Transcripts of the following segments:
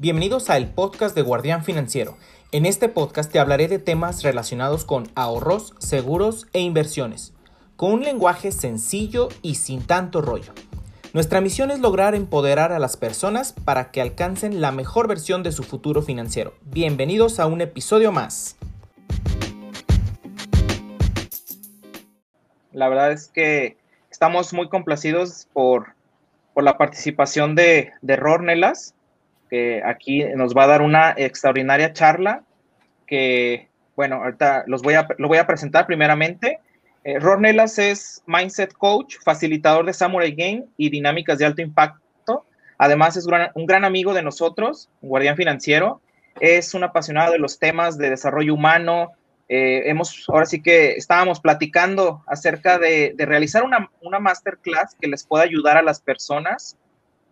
Bienvenidos a el podcast de Guardián Financiero. En este podcast te hablaré de temas relacionados con ahorros, seguros e inversiones, con un lenguaje sencillo y sin tanto rollo. Nuestra misión es lograr empoderar a las personas para que alcancen la mejor versión de su futuro financiero. Bienvenidos a un episodio más. La verdad es que estamos muy complacidos por, por la participación de, de Rornelas que aquí nos va a dar una extraordinaria charla que, bueno, ahorita los voy a, lo voy a presentar primeramente. Eh, Rornelas es Mindset Coach, facilitador de Samurai Game y dinámicas de alto impacto. Además es un gran amigo de nosotros, guardián financiero. Es un apasionado de los temas de desarrollo humano. Eh, hemos, ahora sí que estábamos platicando acerca de, de realizar una, una, masterclass que les pueda ayudar a las personas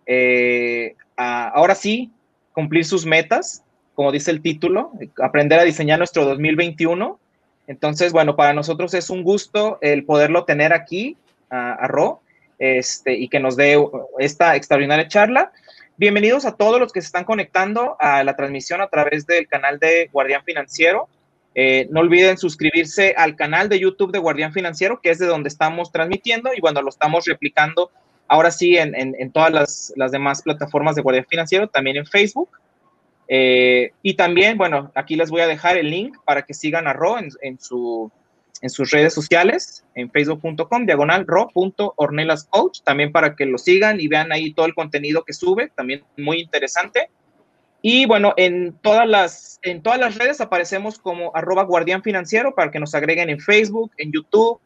eh, ahora sí cumplir sus metas, como dice el título, aprender a diseñar nuestro 2021. Entonces, bueno, para nosotros es un gusto el poderlo tener aquí a, Ro este, y que nos dé esta extraordinaria charla. Bienvenidos a todos los que se están conectando a la transmisión a través del canal de Guardián Financiero. Eh, no olviden suscribirse al canal de YouTube de Guardián Financiero, que es de donde estamos transmitiendo y bueno, lo estamos replicando ahora sí en, todas las, demás plataformas de Guardia Financiero, también en Facebook. Eh, y también, bueno, aquí les voy a dejar el link para que sigan a Ro en, en sus redes sociales, en facebook.com, diagonal ro.ornelascoach, también para que lo sigan y vean ahí todo el contenido que sube, también muy interesante. Y bueno, en todas las, en todas las redes aparecemos como arroba guardián financiero para que nos agreguen en Facebook, en YouTube,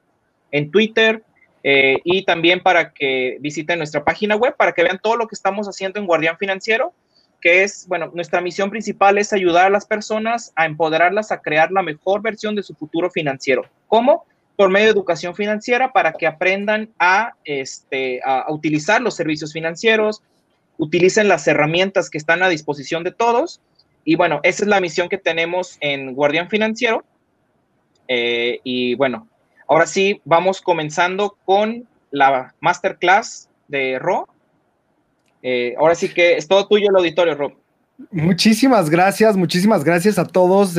en Twitter, eh, y también para que visiten nuestra página web, para que vean todo lo que estamos haciendo en Guardián Financiero, que es, bueno, nuestra misión principal es ayudar a las personas a empoderarlas a crear la mejor versión de su futuro financiero. ¿Cómo? Por medio de educación financiera para que aprendan a, este, a utilizar los servicios financieros, utilicen las herramientas que están a disposición de todos. Y bueno, esa es la misión que tenemos en Guardián Financiero. Eh, y bueno, Ahora sí, vamos comenzando con la masterclass de Ro. Eh, ahora sí que es todo tuyo el auditorio, Ro. Muchísimas gracias, muchísimas gracias a todos,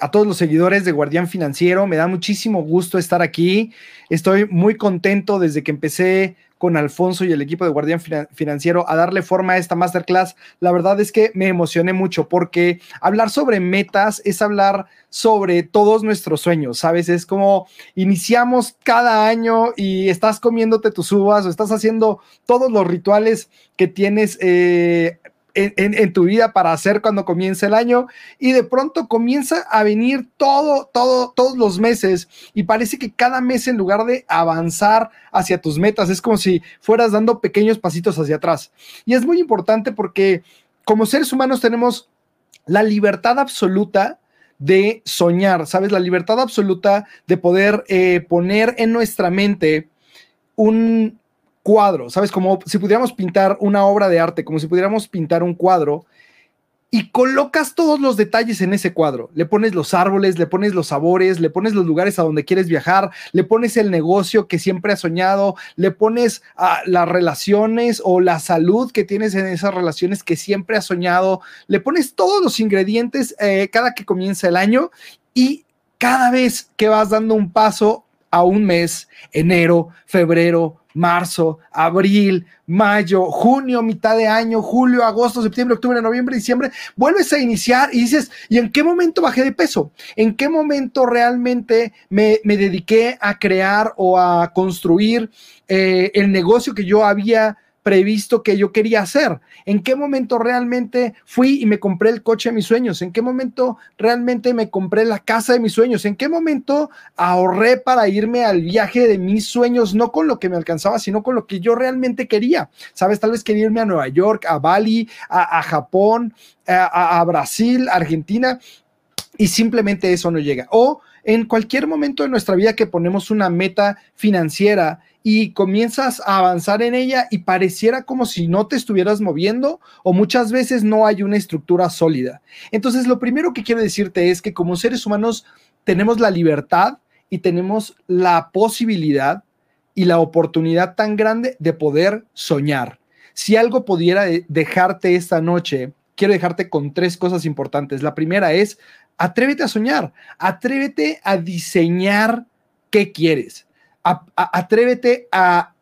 a todos los seguidores de Guardián Financiero. Me da muchísimo gusto estar aquí. Estoy muy contento desde que empecé con Alfonso y el equipo de Guardián Financiero a darle forma a esta masterclass. La verdad es que me emocioné mucho porque hablar sobre metas es hablar sobre todos nuestros sueños, ¿sabes? Es como iniciamos cada año y estás comiéndote tus uvas o estás haciendo todos los rituales que tienes eh, en, tu vida para hacer cuando comienza el año y de pronto comienza a venir todo, todo, todos los meses y parece que cada mes en lugar de avanzar hacia tus metas es como si fueras dando pequeños pasitos hacia atrás. Y es muy importante porque como seres humanos tenemos la libertad absoluta de soñar, ¿sabes? La libertad absoluta de poder eh, poner en nuestra mente un, cuadro, ¿sabes? Como si pudiéramos pintar una obra de arte, como si pudiéramos pintar un cuadro y colocas todos los detalles en ese cuadro. Le pones los árboles, le pones los sabores, le pones los lugares a donde quieres viajar, le pones el negocio que siempre has soñado, le pones a las relaciones o la salud que tienes en esas relaciones que siempre has soñado, le pones todos los ingredientes eh, cada que comienza el año y cada vez que vas dando un paso a un mes, enero, febrero, marzo, abril, mayo, junio, mitad de año, julio, agosto, septiembre, octubre, noviembre, diciembre, vuelves a iniciar y dices, ¿y en qué momento bajé de peso? ¿En qué momento realmente me, dediqué a crear o a construir eh, el negocio que yo había previsto que yo quería hacer? ¿En qué momento realmente fui y me compré el coche de mis sueños? ¿En qué momento realmente me compré la casa de mis sueños? ¿En qué momento ahorré para irme al viaje de mis sueños, no con lo que me alcanzaba, sino con lo que yo realmente quería? ¿Sabes? Tal vez quería irme a Nueva York, a Bali, a, Japón, a, a Brasil, Argentina, y simplemente eso no llega. O en cualquier momento de nuestra vida que ponemos una meta financiera y comienzas a avanzar en ella y pareciera como si no te estuvieras moviendo o muchas veces no hay una estructura sólida. Entonces, lo primero que quiero decirte es que como seres humanos tenemos la libertad y tenemos la posibilidad y la oportunidad tan grande de poder soñar. Si algo pudiera dejarte esta noche quiero dejarte con tres cosas importantes. La primera es, atrévete a soñar, atrévete a diseñar qué quieres, atrévete a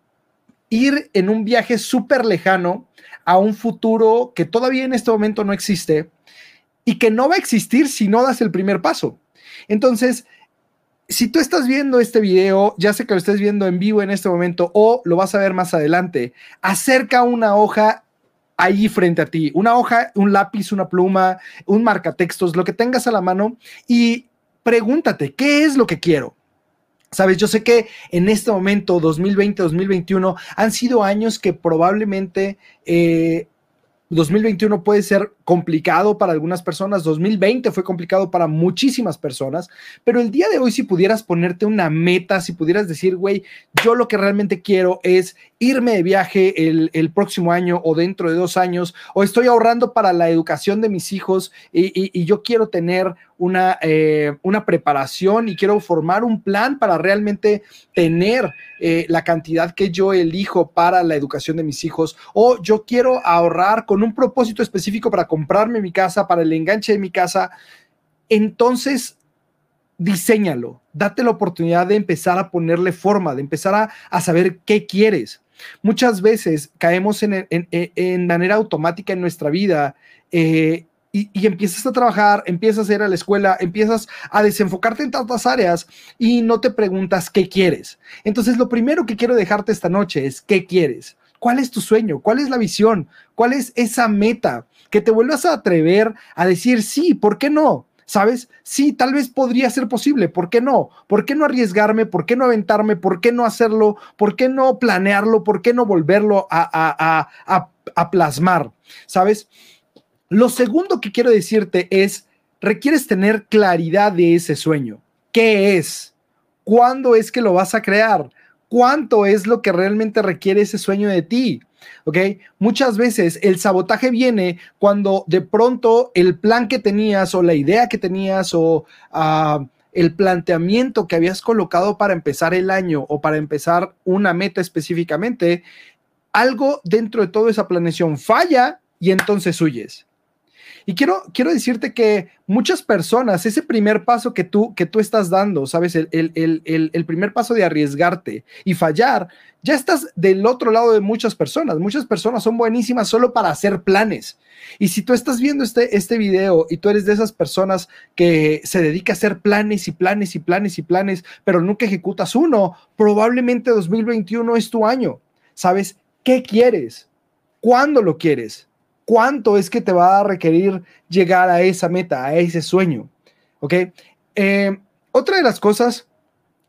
ir en un viaje súper lejano a un futuro que todavía en este momento no existe y que no va a existir si no das el primer paso. Entonces, si tú estás viendo este video, ya sé que lo estés viendo en vivo en este momento o lo vas a ver más adelante, acerca una hoja ahí frente a ti, una hoja, un lápiz, una pluma, un marcatextos, lo que tengas a la mano y pregúntate, ¿qué es lo que quiero? Sabes, yo sé que en este momento, 2020, 2021, han sido años que probablemente eh, 2021 puede ser complicado para algunas personas, 2020 fue complicado para muchísimas personas, pero el día de hoy si pudieras ponerte una meta, si pudieras decir, güey, yo lo que realmente quiero es irme de viaje el, próximo año o dentro de dos años, o estoy ahorrando para la educación de mis hijos y, yo quiero tener una, eh, una preparación y quiero formar un plan para realmente tener eh, la cantidad que yo elijo para la educación de mis hijos, o yo quiero ahorrar con un propósito específico para comprarme mi casa, para el enganche de mi casa, entonces diséñalo, date la oportunidad de empezar a ponerle forma, de empezar a, saber qué quieres. Muchas veces caemos en, manera automática en nuestra vida eh, y, y, empiezas a trabajar, empiezas a ir a la escuela, empiezas a desenfocarte en tantas áreas y no te preguntas qué quieres. Entonces, lo primero que quiero dejarte esta noche es qué quieres. ¿Cuál es tu sueño? ¿Cuál es la visión? ¿Cuál es esa meta? Que te vuelvas a atrever a decir, sí, ¿por qué no? ¿Sabes? Sí, tal vez podría ser posible. ¿Por qué no? ¿Por qué no arriesgarme? ¿Por qué no aventarme? ¿Por qué no hacerlo? ¿Por qué no planearlo? ¿Por qué no volverlo a, a plasmar? ¿Sabes? Lo segundo que quiero decirte es, requieres tener claridad de ese sueño. ¿Qué es? ¿Cuándo es que lo vas a crear? cuánto es lo que realmente requiere ese sueño de ti. ¿Ok? Muchas veces el sabotaje viene cuando de pronto el plan que tenías o la idea que tenías o ah, el planteamiento que habías colocado para empezar el año o para empezar una meta específicamente, algo dentro de toda esa planeación falla y entonces huyes. Y quiero, quiero decirte que muchas personas, ese primer paso que tú, que tú estás dando, ¿sabes? El, el, primer paso de arriesgarte y fallar, ya estás del otro lado de muchas personas. Muchas personas son buenísimas solo para hacer planes. Y si tú estás viendo este, este video y tú eres de esas personas que se dedica a hacer planes y planes y planes y planes, pero nunca ejecutas uno, probablemente 2021 es tu año. ¿Sabes? ¿Qué quieres? ¿Cuándo lo quieres? Cuánto es que te va a requerir llegar a esa meta, a ese sueño. ¿Ok? Eh, otra de las cosas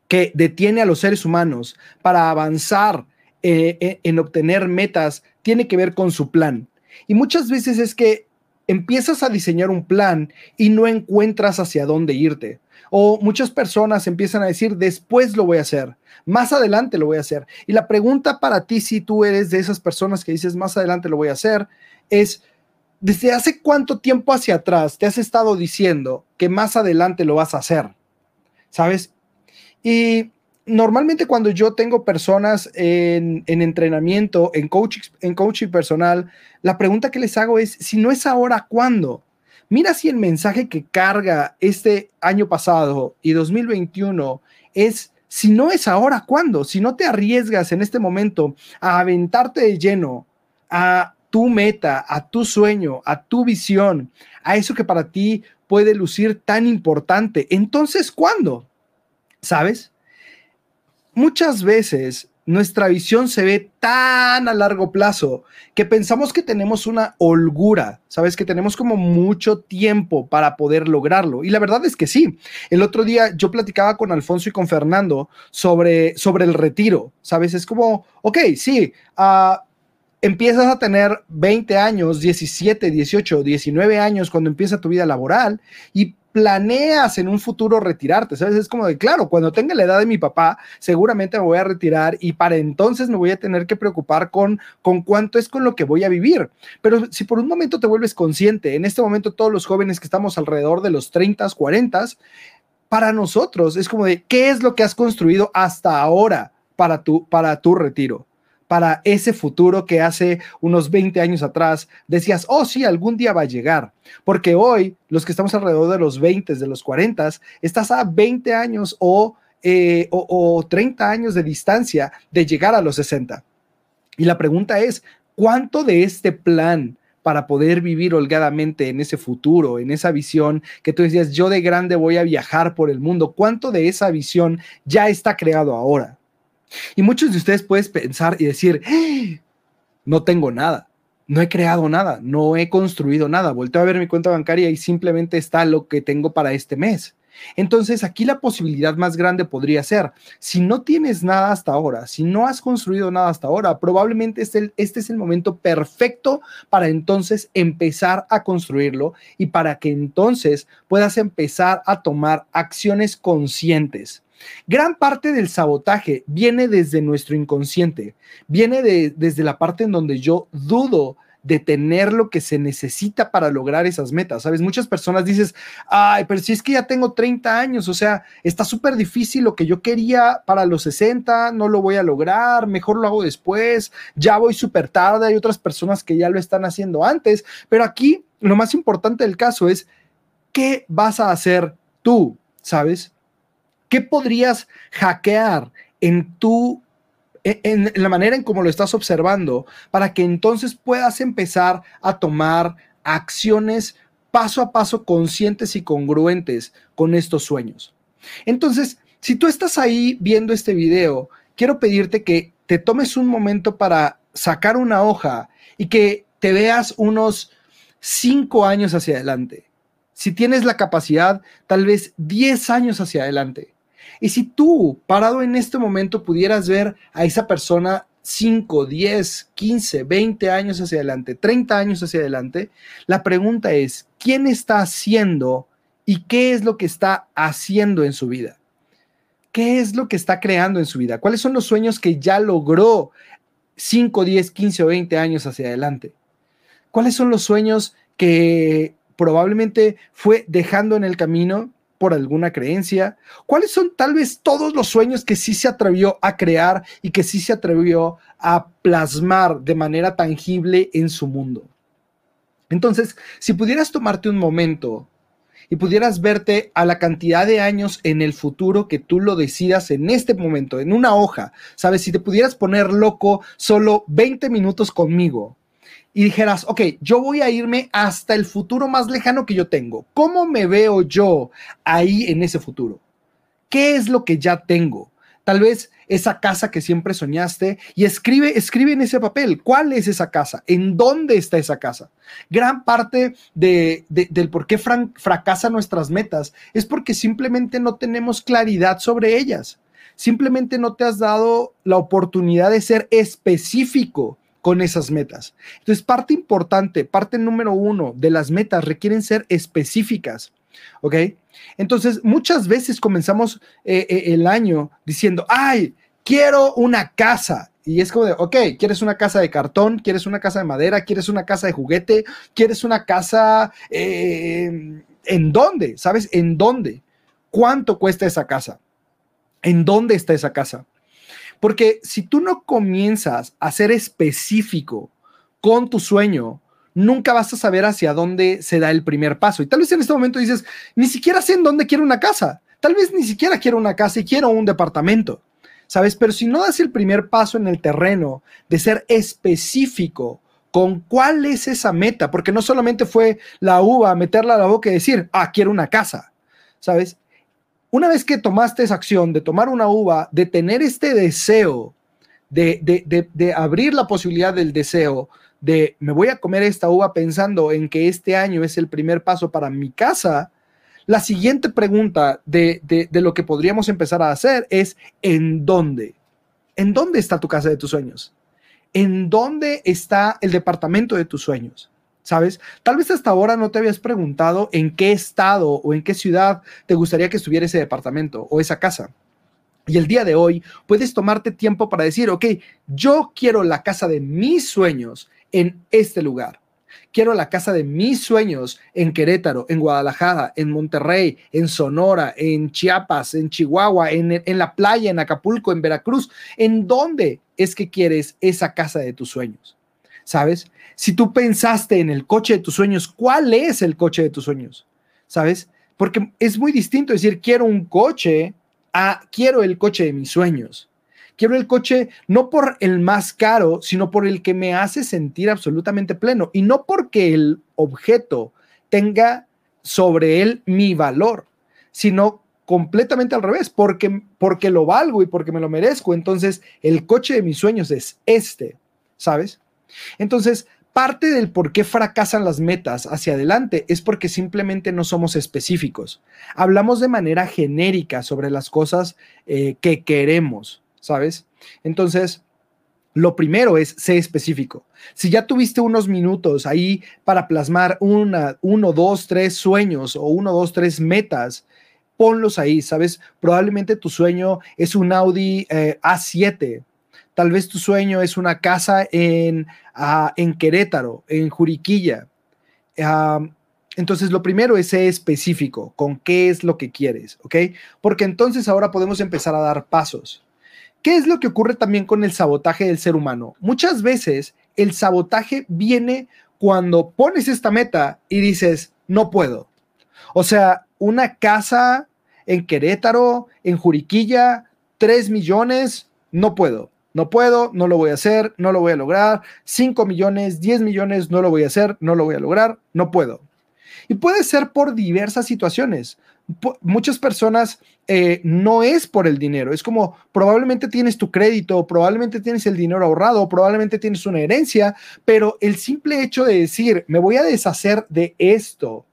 que detiene a los seres humanos para avanzar eh, eh, en obtener metas tiene que ver con su plan. Y muchas veces es que empiezas a diseñar un plan y no encuentras hacia dónde irte. O muchas personas empiezan a decir, después lo voy a hacer, más adelante lo voy a hacer. Y la pregunta para ti, si tú eres de esas personas que dices, más adelante lo voy a hacer, es, ¿desde hace cuánto tiempo hacia atrás te has estado diciendo que más adelante lo vas a hacer? ¿Sabes? Y normalmente cuando yo tengo personas en, entrenamiento, en coaching, en coaching personal, la pregunta que les hago es, si no es ahora, ¿cuándo? Mira si el mensaje que carga este año pasado y 2021 es, si no es ahora, ¿cuándo? Si no te arriesgas en este momento a aventarte de lleno, a tu meta, a tu sueño, a tu visión, a eso que para ti puede lucir tan importante. Entonces, ¿cuándo? ¿Sabes? Muchas veces nuestra visión se ve tan a largo plazo que pensamos que tenemos una holgura, sabes que tenemos como mucho tiempo para poder lograrlo. Y la verdad es que sí. El otro día yo platicaba con Alfonso y con Fernando sobre, sobre el retiro, sabes, es como, ok, sí, uh, empiezas a tener 20 años, 17, 18, 19 años cuando empieza tu vida laboral y planeas en un futuro retirarte, ¿sabes? Es como de, claro, cuando tenga la edad de mi papá, seguramente me voy a retirar y para entonces me voy a tener que preocupar con, con cuánto es con lo que voy a vivir. Pero si por un momento te vuelves consciente, en este momento todos los jóvenes que estamos alrededor de los 30, 40, para nosotros es como de, ¿qué es lo que has construido hasta ahora para tu, para tu retiro? Para ese futuro que hace unos 20 años atrás decías, oh sí, algún día va a llegar. Porque hoy, los que estamos alrededor de los 20, de los 40, estás a 20 años o, eh, o, o 30 años de distancia de llegar a los 60. Y la pregunta es, ¿cuánto de este plan para poder vivir holgadamente en ese futuro, en esa visión que tú decías, yo de grande voy a viajar por el mundo? ¿Cuánto de esa visión ya está creado ahora? Y muchos de ustedes pueden pensar y decir, ¡Ah! no tengo nada, no he creado nada, no he construido nada, volteo a ver mi cuenta bancaria y simplemente está lo que tengo para este mes. Entonces, aquí la posibilidad más grande podría ser, si no tienes nada hasta ahora, si no has construido nada hasta ahora, probablemente este, este, es el momento perfecto para entonces empezar a construirlo y para que entonces puedas empezar a tomar acciones conscientes. Gran parte del sabotaje viene desde nuestro inconsciente, viene desde la parte en donde yo dudo de tener lo que se necesita para lograr esas metas, ¿sabes? Muchas personas dices, ay, pero si es que ya tengo 30 años, o sea, está súper difícil lo que yo quería para los 60, no lo voy a lograr, mejor lo hago después, ya voy súper tarde, hay otras personas que ya lo están haciendo antes, pero aquí lo más importante del caso es, ¿qué vas a hacer tú? ¿Sabes? ¿Qué podrías hackear en tu en, la manera en cómo lo estás observando para que entonces puedas empezar a tomar acciones paso a paso conscientes y congruentes con estos sueños. Entonces, si tú estás ahí viendo este video, quiero pedirte que te tomes un momento para sacar una hoja y que te veas unos cinco años hacia adelante. Si tienes la capacidad, tal vez 10 años hacia adelante. Y si tú, parado en este momento, pudieras ver a esa persona 5, 10, 15, 20 años hacia adelante, 30 años hacia adelante, la pregunta es, ¿quién está haciendo y qué es lo que está haciendo en su vida? ¿Qué es lo que está creando en su vida? ¿Cuáles son los sueños que ya logró 5, 10, 15 o 20 años hacia adelante? ¿Cuáles son los sueños que probablemente fue dejando en el camino por alguna creencia? ¿Cuáles son tal vez todos los sueños que sí se atrevió a crear y que sí se atrevió a plasmar de manera tangible en su mundo? Entonces, si pudieras tomarte un momento y pudieras verte a la cantidad de años en el futuro que tú lo decidas en este momento, en una hoja, ¿sabes? Si te pudieras poner loco solo 20 minutos conmigo, y dijeras, ok, yo voy a irme hasta el futuro más lejano que yo tengo. ¿Cómo me veo yo ahí en ese futuro? ¿Qué es lo que ya tengo? Tal vez esa casa que siempre soñaste y escribe, escribe en ese papel cuál es esa casa, en dónde está esa casa. Gran parte de, del por qué fracasan nuestras metas es porque simplemente no tenemos claridad sobre ellas. Simplemente no te has dado la oportunidad de ser específico con esas metas. Entonces, parte importante, parte número uno de las metas requieren ser específicas. ¿Ok? Entonces, muchas veces comenzamos eh, eh, el año diciendo, ay, quiero una casa. Y es como de, ok, ¿quieres una casa de cartón? ¿Quieres una casa de madera? ¿Quieres una casa de juguete? ¿Quieres una casa... Eh, ¿En dónde? ¿Sabes? ¿En dónde? ¿Cuánto cuesta esa casa? ¿En dónde está esa casa? Porque si tú no comienzas a ser específico con tu sueño, nunca vas a saber hacia dónde se da el primer paso. Y tal vez en este momento dices, ni siquiera sé en dónde quiero una casa. Tal vez ni siquiera quiero una casa y quiero un departamento. ¿Sabes? Pero si no das el primer paso en el terreno de ser específico con cuál es esa meta, porque no solamente fue la uva, meterla a la boca y decir, ah, quiero una casa. ¿Sabes? Una vez que tomaste esa acción de tomar una uva, de tener este deseo, de, abrir la posibilidad del deseo, de me voy a comer esta uva pensando en que este año es el primer paso para mi casa, la siguiente pregunta de, de, lo que podríamos empezar a hacer es, ¿en dónde? ¿En dónde está tu casa de tus sueños? ¿En dónde está el departamento de tus sueños? ¿Sabes? Tal vez hasta ahora no te habías preguntado en qué estado o en qué ciudad te gustaría que estuviera ese departamento o esa casa. Y el día de hoy puedes tomarte tiempo para decir, ok, yo quiero la casa de mis sueños en este lugar. Quiero la casa de mis sueños en Querétaro, en Guadalajara, en Monterrey, en Sonora, en Chiapas, en Chihuahua, en, en la playa, en Acapulco, en Veracruz. ¿En dónde es que quieres esa casa de tus sueños. ¿Sabes? Si tú pensaste en el coche de tus sueños, ¿cuál es el coche de tus sueños? ¿Sabes? Porque es muy distinto decir quiero un coche a quiero el coche de mis sueños. Quiero el coche no por el más caro, sino por el que me hace sentir absolutamente pleno y no porque el objeto tenga sobre él mi valor, sino completamente al revés, porque, porque lo valgo y porque me lo merezco. Entonces, el coche de mis sueños es este, ¿sabes? Entonces, parte del por qué fracasan las metas hacia adelante es porque simplemente no somos específicos. Hablamos de manera genérica sobre las cosas eh, que queremos, ¿sabes? Entonces, lo primero es ser específico. Si ya tuviste unos minutos ahí para plasmar una, uno, dos, tres sueños o uno, dos, tres metas, ponlos ahí, ¿sabes? Probablemente tu sueño es un Audi eh, A7. Tal vez tu sueño es una casa en, ah, en Querétaro, en Juriquilla. Entonces, lo primero es ser específico con qué es lo que quieres, ¿ok? Porque entonces ahora podemos empezar a dar pasos. ¿Qué es lo que ocurre también con el sabotaje del ser humano? Muchas veces el sabotaje viene cuando pones esta meta y dices, no puedo. O sea, una casa en Querétaro, en Juriquilla, 3 millones, no puedo. No puedo, no lo voy a hacer, no lo voy a lograr. 5 millones, 10 millones, no lo voy a hacer, no lo voy a lograr, no puedo. Y puede ser por diversas situaciones muchas personas eh, no es por el dinero, es como probablemente tienes tu crédito, probablemente tienes el dinero ahorrado, probablemente tienes una herencia, pero el simple hecho de decir, me voy a deshacer de esto,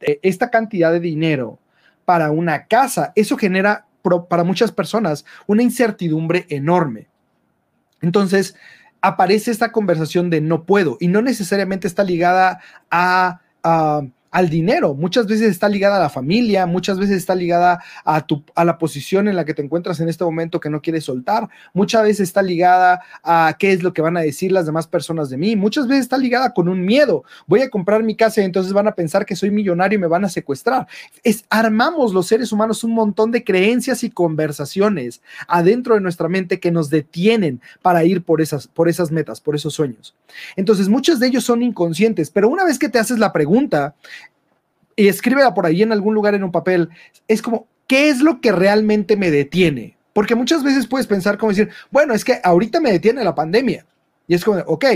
de esta cantidad de dinero para una casa, eso genera para muchas personas una incertidumbre enorme. Entonces, aparece esta conversación de no puedo y no necesariamente está ligada a al dinero. Muchas veces está ligada a la familia, muchas veces está ligada a, tu, a la posición en la que te encuentras en este momento que no quieres soltar, muchas veces está ligada a qué es lo que van a decir las demás personas de mí, muchas veces está ligada con un miedo. Voy a comprar mi casa y entonces van a pensar que soy millonario y me van a secuestrar. Es, armamos los seres humanos un montón de creencias y conversaciones adentro de nuestra mente que nos detienen para ir por esas, por esas metas, por esos sueños. Entonces, muchos de ellos son inconscientes, pero una vez que te haces la pregunta, y escríbela por ahí en algún lugar en un papel, es como, ¿qué es lo que realmente me detiene? Porque muchas veces puedes pensar como decir, bueno, es que ahorita me detiene la pandemia. Y es como, ok,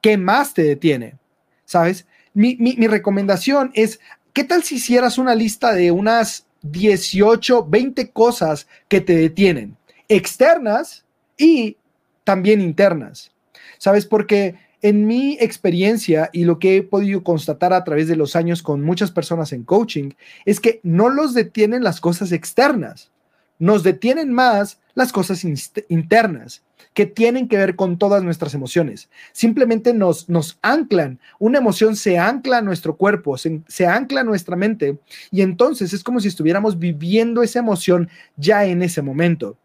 ¿qué más te detiene? ¿Sabes? Mi, mi recomendación es, ¿qué tal si hicieras una lista de unas 18, 20 cosas que te detienen? Externas y también internas. ¿Sabes? Porque en mi experiencia y lo que he podido constatar a través de los años con muchas personas en coaching es que no los detienen las cosas externas, nos detienen más las cosas internas que tienen que ver con todas nuestras emociones. Simplemente nos, nos anclan. Una emoción se ancla a nuestro cuerpo, se, se ancla a nuestra mente y entonces es como si estuviéramos viviendo esa emoción ya en ese momento.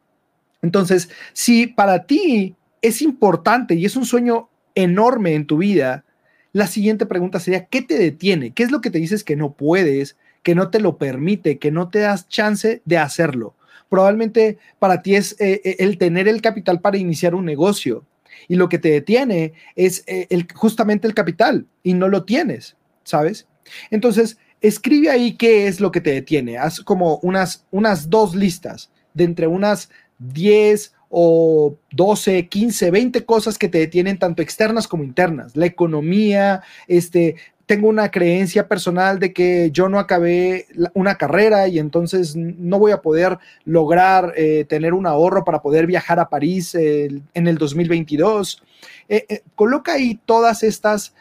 Entonces, si para ti es importante y es un sueño enorme en tu vida, la siguiente pregunta sería, ¿qué te detiene? ¿Qué es lo que te dices que no puedes, que no te lo permite, que no te das chance de hacerlo? Probablemente para ti es eh, eh, el tener el capital para iniciar un negocio y lo que te detiene es eh, el, justamente el capital y no lo tienes, ¿sabes? Entonces, escribe ahí qué es lo que te detiene. Haz como unas, unas dos listas de entre unas 10 o 12, 15, 20 cosas que te detienen tanto externas como internas. La economía, este, tengo una creencia personal de que yo no acabé una carrera y entonces no voy a poder lograr eh, tener un ahorro para poder viajar a París en el 2022. Eh, eh, coloca ahí todas estas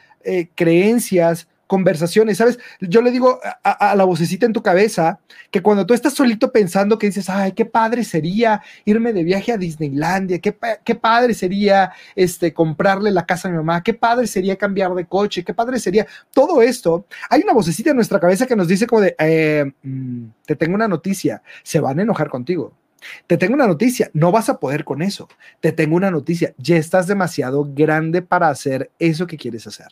creencias conversaciones, ¿sabes? Yo le digo a, la vocecita en tu cabeza que cuando tú estás solito pensando que dices, ay, qué padre sería irme de viaje a Disneylandia, qué, qué padre sería este, comprarle la casa a mi mamá, qué padre sería cambiar de coche, qué padre sería todo esto. Hay una vocecita en nuestra cabeza que nos dice como de, eh, mm, te tengo una noticia, se van a enojar contigo. Te tengo una noticia, no vas a poder con eso. Te tengo una noticia, ya estás demasiado grande para hacer eso que quieres hacer.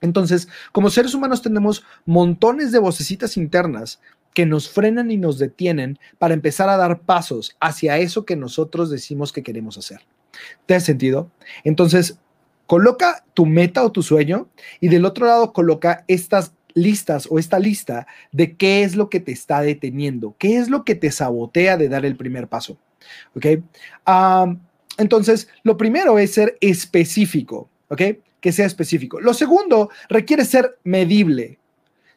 Entonces, como seres humanos tenemos montones de vocecitas internas que nos frenan y nos detienen para empezar a dar pasos hacia eso que nosotros decimos que queremos hacer. ¿Te hace sentido? Entonces, coloca tu meta o tu sueño y del otro lado coloca estas listas o esta lista de qué es lo que te está deteniendo, qué es lo que te sabotea de dar el primer paso. ¿Ok? entonces, lo primero es ser específico, ¿ok? Que sea específico. Lo segundo requiere ser medible.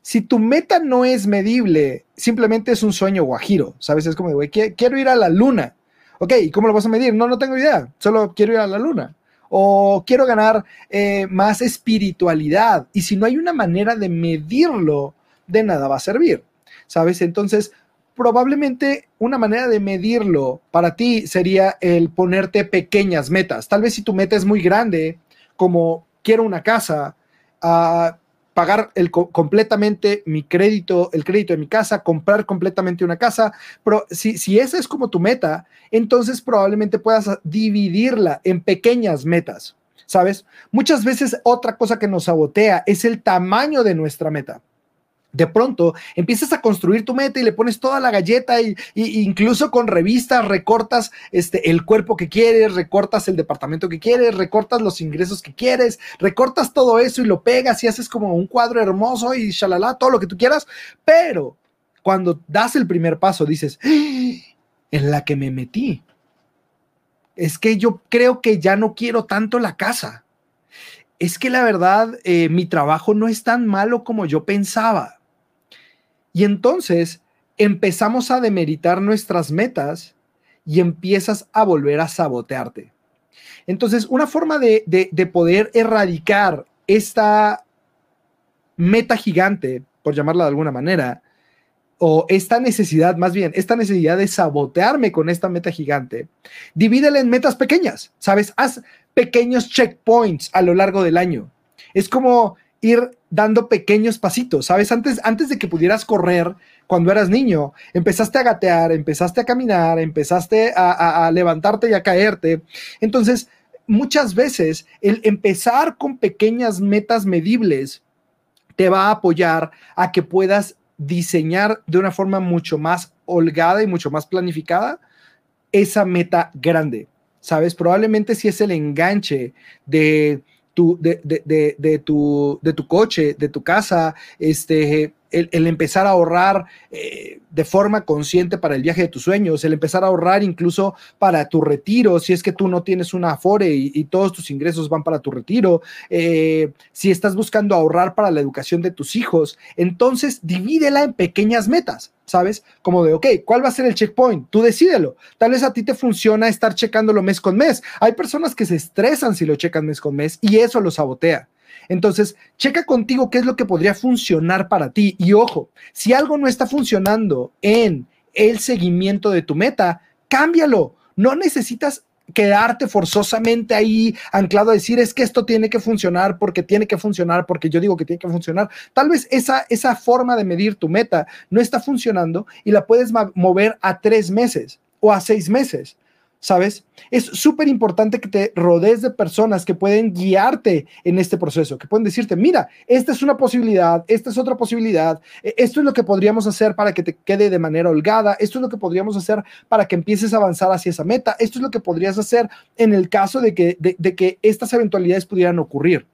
Si tu meta no es medible, simplemente es un sueño guajiro, ¿sabes? Es como, güey, quiero ir a la luna. Ok, ¿y cómo lo vas a medir? No, no tengo idea, solo quiero ir a la luna. O quiero ganar eh, más espiritualidad. Y si no hay una manera de medirlo, de nada va a servir, ¿sabes? Entonces, probablemente una manera de medirlo para ti sería el ponerte pequeñas metas. Tal vez si tu meta es muy grande, como quiero una casa, uh, pagar el, completamente mi crédito, el crédito de mi casa, comprar completamente una casa. Pero si, si esa es como tu meta, entonces probablemente puedas dividirla en pequeñas metas, ¿sabes? Muchas veces otra cosa que nos sabotea es el tamaño de nuestra meta de pronto empiezas a construir tu meta y le pones toda la galleta y, incluso con revistas recortas este, el cuerpo que quieres, recortas el departamento que quieres, recortas los ingresos que quieres, recortas todo eso y lo pegas y haces como un cuadro hermoso y shalala, todo lo que tú quieras, pero cuando das el primer paso dices, ¡Ah! en la que me metí, es que yo creo que ya no quiero tanto la casa. Es que la verdad, eh, mi trabajo no es tan malo como yo pensaba y entonces empezamos a demeritar nuestras metas y empiezas a volver a sabotearte. Entonces, una forma de, poder erradicar esta meta gigante, por llamarla de alguna manera, o esta necesidad, más bien, esta necesidad de sabotearme con esta meta gigante, divídela en metas pequeñas, ¿sabes? Haz pequeños checkpoints a lo largo del año. Es como ir dando pequeños pasitos, ¿sabes? Antes, antes de que pudieras correr cuando eras niño, empezaste a gatear, empezaste a caminar, empezaste a, levantarte y a caerte. Entonces, muchas veces el empezar con pequeñas metas medibles te va a apoyar a que puedas diseñar de una forma mucho más holgada y mucho más planificada esa meta grande, ¿sabes? Probablemente si es el enganche de tu, de, de, de, tu, de tu coche, de tu casa, este, el, empezar a ahorrar eh, de forma consciente para el viaje de tus sueños, el empezar a ahorrar incluso para tu retiro, si es que tú no tienes una Afore y, todos tus ingresos van para tu retiro, eh, si estás buscando ahorrar para la educación de tus hijos, entonces divídela en pequeñas metas. ¿Sabes? Como de, ok, ¿cuál va a ser el checkpoint? Tú decídelo. Tal vez a ti te funciona estar checándolo mes con mes. Hay personas que se estresan si lo checan mes con mes y eso lo sabotea. Entonces, checa contigo qué es lo que podría funcionar para ti. Y ojo, si algo no está funcionando en el seguimiento de tu meta, cámbialo. No necesitas quedarte forzosamente ahí anclado a decir es que esto tiene que funcionar porque tiene que funcionar porque yo digo que tiene que funcionar. Tal vez esa, esa forma de medir tu meta no está funcionando y la puedes mover a tres meses o a seis meses. ¿Sabes? Es súper importante que te rodees de personas que pueden guiarte en este proceso, que pueden decirte, mira, esta es una posibilidad, esta es otra posibilidad, e, esto es lo que podríamos hacer para que te quede de manera holgada, esto es lo que podríamos hacer para que empieces a avanzar hacia esa meta, esto es lo que podrías hacer en el caso de que, de que estas eventualidades pudieran ocurrir.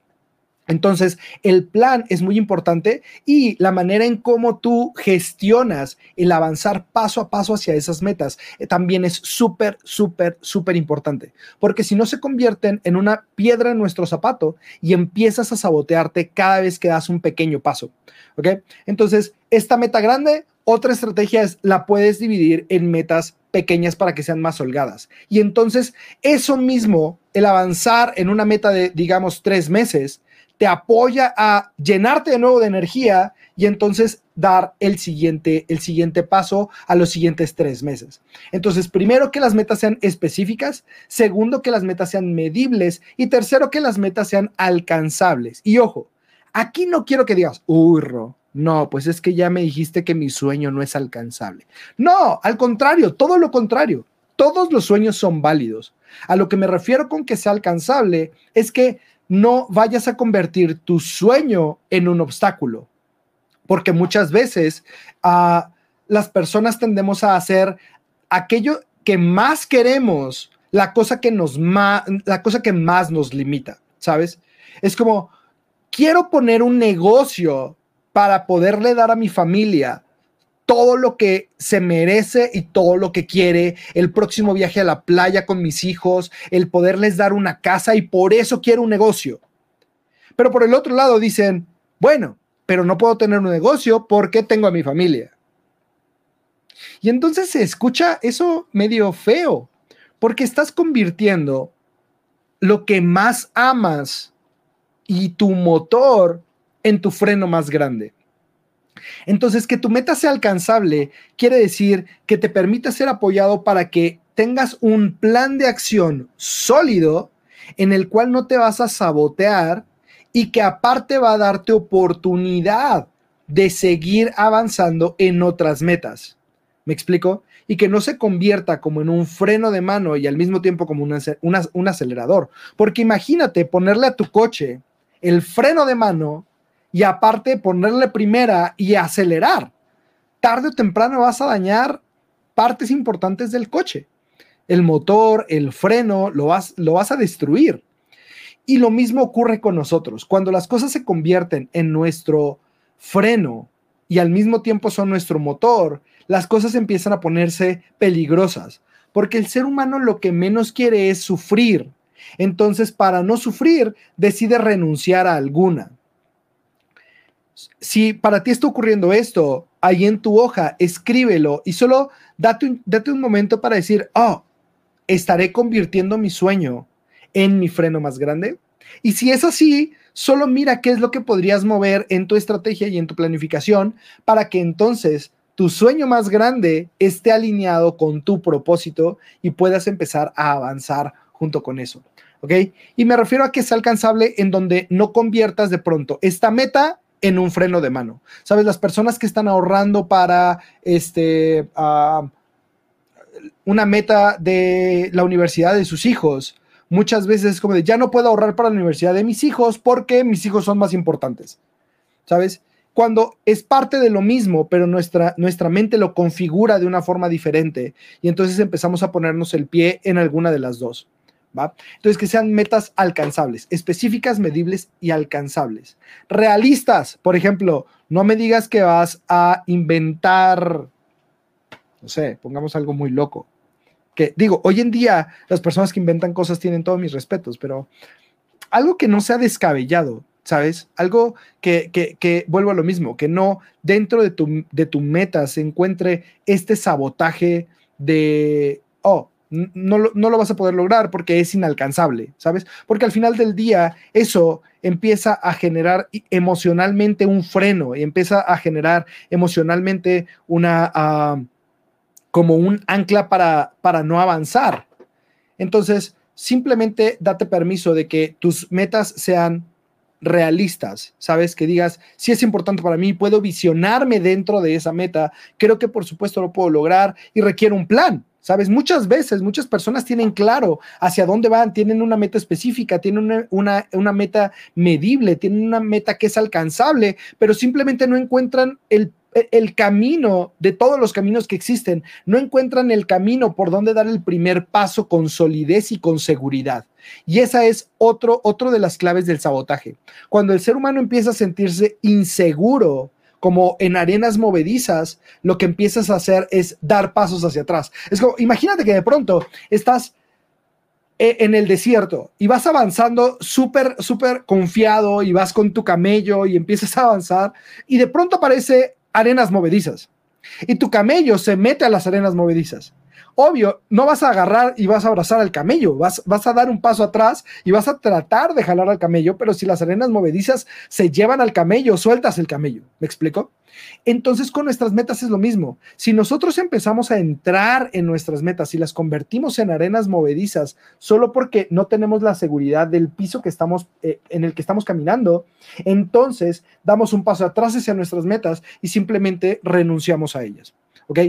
Entonces, el plan es muy importante y la manera en cómo tú gestionas el avanzar paso a paso hacia esas metas eh, también es súper, súper, súper importante. Porque si no se convierten en una piedra en nuestro zapato y empiezas a sabotearte cada vez que das un pequeño paso. ¿Ok? Entonces, esta meta grande, otra estrategia es la puedes dividir en metas pequeñas para que sean más holgadas. Y entonces, eso mismo, el avanzar en una meta de, digamos, tres meses, te apoya a llenarte de nuevo de energía y entonces dar el siguiente, el siguiente paso a los siguientes tres meses. Entonces, primero que las metas sean específicas, segundo que las metas sean medibles y tercero que las metas sean alcanzables. Y ojo, aquí no quiero que digas, uy, no, pues es que ya me dijiste que mi sueño no es alcanzable. No, al contrario, todo lo contrario. Todos los sueños son válidos. A lo que me refiero con que sea alcanzable es que no vayas a convertir tu sueño en un obstáculo, porque muchas veces ah, las personas tendemos a hacer aquello que más queremos la cosa que nos la cosa que más nos limita, ¿sabes? Es como, quiero poner un negocio para poderle dar a mi familia todo lo que se merece y todo lo que quiere, el próximo viaje a la playa con mis hijos, el poderles dar una casa y por eso quiero un negocio. Pero por el otro lado dicen, bueno, pero no puedo tener un negocio porque tengo a mi familia. Y entonces se escucha eso medio feo, porque estás convirtiendo lo que más amas y tu motor en tu freno más grande. Entonces, que tu meta sea alcanzable quiere decir que te permita ser apoyado para que tengas un plan de acción sólido en el cual no te vas a sabotear y que aparte va a darte oportunidad de seguir avanzando en otras metas. ¿Me explico? Y que no se convierta como en un freno de mano y al mismo tiempo como un acelerador. Porque imagínate ponerle a tu coche el freno de mano y aparte ponerle primera y acelerar. Tarde o temprano vas a dañar partes importantes del coche. El motor, el freno, lo vas, lo vas a destruir. Y lo mismo ocurre con nosotros. Cuando las cosas se convierten en nuestro freno y al mismo tiempo son nuestro motor, las cosas empiezan a ponerse peligrosas. Porque el ser humano lo que menos quiere es sufrir. Entonces, para no sufrir, decide renunciar a alguna. Si para ti está ocurriendo esto, ahí en tu hoja, escríbelo y solo date un, date un momento para decir, oh, estaré convirtiendo mi sueño en mi freno más grande. Y si es así, solo mira qué es lo que podrías mover en tu estrategia y en tu planificación para que entonces tu sueño más grande esté alineado con tu propósito y puedas empezar a avanzar junto con eso. ¿Ok? Y me refiero a que sea alcanzable en donde no conviertas de pronto esta meta en un freno de mano. ¿Sabes? Las personas que están ahorrando para este, ah, una meta de la universidad de sus hijos, muchas veces es como de, ya no puedo ahorrar para la universidad de mis hijos porque mis hijos son más importantes. ¿Sabes? Cuando es parte de lo mismo, pero nuestra, nuestra mente lo configura de una forma diferente y entonces empezamos a ponernos el pie en alguna de las dos. Entonces, que sean metas alcanzables, específicas, medibles y alcanzables. Realistas, por ejemplo, no me digas que vas a inventar, no sé, pongamos algo muy loco. Que digo, hoy en día las personas que inventan cosas tienen todos mis respetos, pero algo que no sea descabellado, ¿sabes? Algo que, que, que, vuelvo a lo mismo, que no dentro de tu, de tu meta se encuentre este sabotaje de, oh, no lo, vas a poder lograr porque es inalcanzable, ¿sabes? Porque al final del día eso empieza a generar emocionalmente un freno y empieza a generar emocionalmente una, ah, como un ancla para, para no avanzar. Entonces, simplemente date permiso de que tus metas sean realistas, ¿sabes? Que digas, si es importante para mí, puedo visionarme dentro de esa meta, creo que por supuesto lo puedo lograr y requiere un plan, ¿Sabes? Muchas veces, muchas personas tienen claro hacia dónde van, tienen una meta específica, tienen una, una, meta medible, tienen una meta que es alcanzable, pero simplemente no encuentran el, el, camino de todos los caminos que existen, no encuentran el camino por donde dar el primer paso con solidez y con seguridad. Y esa es otro, otro de las claves del sabotaje. Cuando el ser humano empieza a sentirse inseguro, como en arenas movedizas, lo que empiezas a hacer es dar pasos hacia atrás. Es como, imagínate que de pronto estás e, en el desierto y vas avanzando súper, súper confiado y vas con tu camello y empiezas a avanzar y de pronto aparece arenas movedizas y tu camello se mete a las arenas movedizas obvio, no vas a agarrar y vas a abrazar al camello, vas, vas a dar un paso atrás y vas a tratar de jalar al camello, pero si las arenas movedizas se llevan al camello, sueltas el camello. ¿Me explico? Entonces con nuestras metas es lo mismo. Si nosotros empezamos a entrar en nuestras metas y las convertimos en arenas movedizas solo porque no tenemos la seguridad del piso que estamos eh, en el que estamos caminando, entonces damos un paso atrás hacia nuestras metas y simplemente renunciamos a ellas. ¿Ok?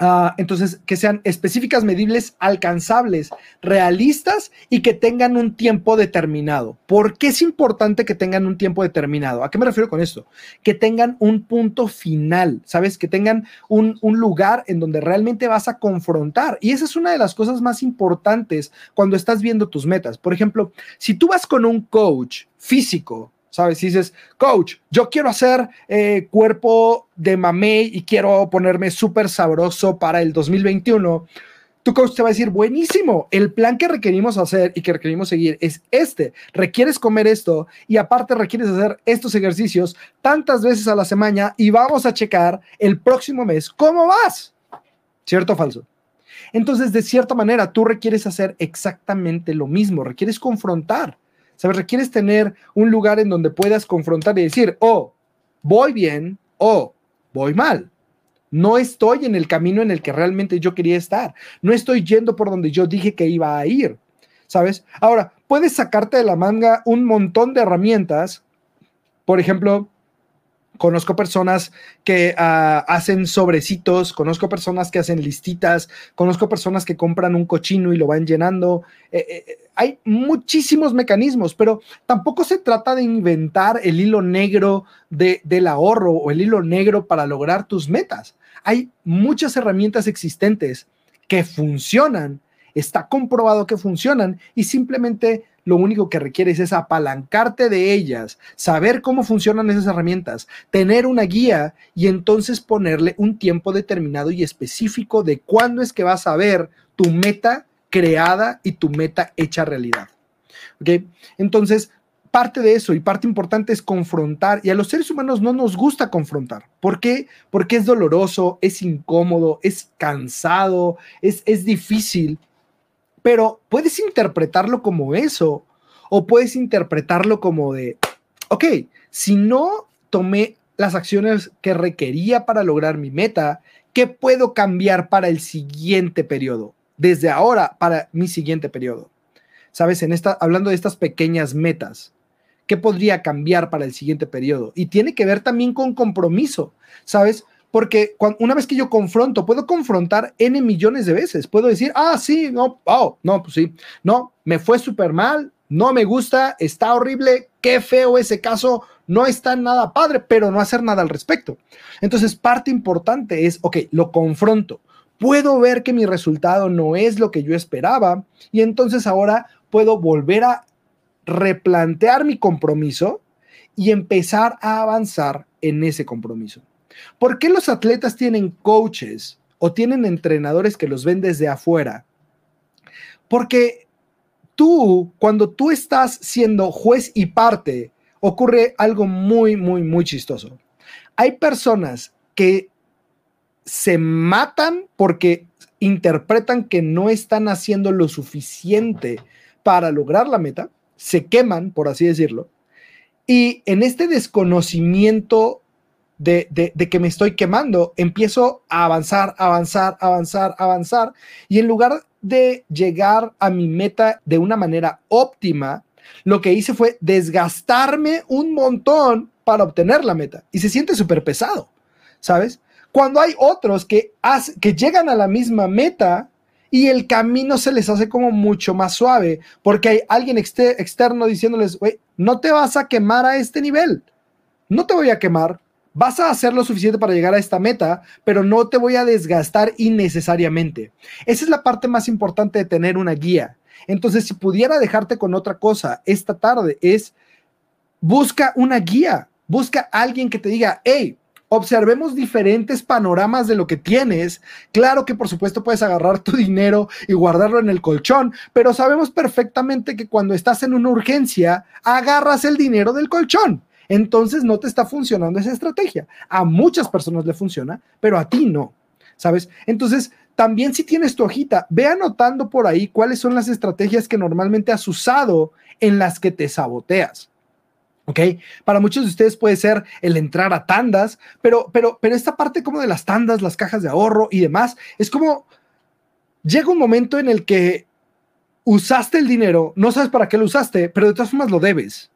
Ah, entonces, que sean específicas, medibles, alcanzables, realistas y que tengan un tiempo determinado. ¿Por qué es importante que tengan un tiempo determinado? ¿A qué me refiero con esto? Que tengan un punto final, ¿sabes? Que tengan un, un lugar en donde realmente vas a confrontar. Y esa es una de las cosas más importantes cuando estás viendo tus metas. Por ejemplo, si tú vas con un coach físico, ¿sabes? Si dices, coach, yo quiero hacer eh, cuerpo de mamey y quiero ponerme súper sabroso para el 2021, tu coach te va a decir, buenísimo, el plan que requerimos hacer y que requerimos seguir es este. Requieres comer esto y aparte requieres hacer estos ejercicios tantas veces a la semana y vamos a checar el próximo mes cómo vas. ¿Cierto o falso? Entonces, de cierta manera, tú requieres hacer exactamente lo mismo, requieres confrontar ¿Sabes? Requieres tener un lugar en donde puedas confrontar y decir, oh, voy bien o voy mal. No estoy en el camino en el que realmente yo quería estar. No estoy yendo por donde yo dije que iba a ir. ¿Sabes? Ahora, puedes sacarte de la manga un montón de herramientas. Por ejemplo, Conozco personas que ah, hacen sobrecitos, conozco personas que hacen listitas, conozco personas que compran un cochino y lo van llenando. Eh, eh, eh, hay muchísimos mecanismos, pero tampoco se trata de inventar el hilo negro del ahorro o el hilo negro para lograr tus metas. Hay muchas herramientas existentes que funcionan, está comprobado que funcionan y simplemente lo único que requieres es apalancarte de ellas, saber cómo funcionan esas herramientas, tener una guía y entonces ponerle un tiempo determinado y específico de cuándo es que vas a ver tu meta creada y tu meta hecha realidad. Entonces, parte de eso y parte importante es confrontar y a los seres humanos no nos gusta confrontar. ¿Por qué? Porque es doloroso, es incómodo, es cansado, es, es difícil pero puedes interpretarlo como eso o puedes interpretarlo como de, ok, si no tomé las acciones que requería para lograr mi meta, ¿qué puedo cambiar para el siguiente periodo? Desde ahora para mi siguiente periodo. ¿Sabes? En esta, hablando de estas pequeñas metas, ¿qué podría cambiar para el siguiente periodo? Y tiene que ver también con compromiso, ¿sabes? Porque una vez que yo confronto, puedo confrontar N millones de veces. Puedo decir, ah, sí, no, oh, no, pues sí, no, me fue súper mal, no me gusta, está horrible, qué feo ese caso, no está nada padre, pero no hacer nada al respecto. Entonces, parte importante es, ok, lo confronto. Puedo ver que mi resultado no es lo que yo esperaba y entonces ahora puedo volver a replantear mi compromiso y empezar a avanzar en ese compromiso. ¿Por qué los atletas tienen coaches o tienen entrenadores que los ven desde afuera? Porque tú, cuando tú estás siendo juez y parte, ocurre algo muy, muy, muy chistoso. Hay personas que se matan porque interpretan que no están haciendo lo suficiente para lograr la meta, se queman, por así decirlo, y en este desconocimiento de, que me estoy quemando, empiezo a avanzar, avanzar, avanzar, avanzar, y en lugar de llegar a mi meta de una manera óptima, lo que hice fue desgastarme un montón para obtener la meta, y se siente súper pesado, ¿sabes? Cuando hay otros que, que llegan a la misma meta, y el camino se les hace como mucho más suave, porque hay alguien externo diciéndoles, no te vas a quemar a este nivel, no te voy a quemar, vas a hacer lo suficiente para llegar a esta meta, pero no te voy a desgastar innecesariamente. Esa es la parte más importante de tener una guía. Entonces, si pudiera dejarte con otra cosa esta tarde, es busca una guía, busca alguien que te diga, hey, observemos diferentes panoramas de lo que tienes. Claro que por supuesto puedes agarrar tu dinero y guardarlo en el colchón, pero sabemos perfectamente que cuando estás en una urgencia, agarras el dinero del colchón entonces no te está funcionando esa estrategia. A muchas personas le funciona, pero a ti no, ¿sabes? Entonces, también si tienes tu hojita, ve anotando por ahí cuáles son las estrategias que normalmente has usado en las que te saboteas. ¿Ok? Para muchos de ustedes puede ser el entrar a tandas, pero, pero, pero esta parte como de las tandas, las cajas de ahorro y demás, es como llega un momento en el que usaste el dinero, no sabes para qué lo usaste, pero de todas formas lo debes.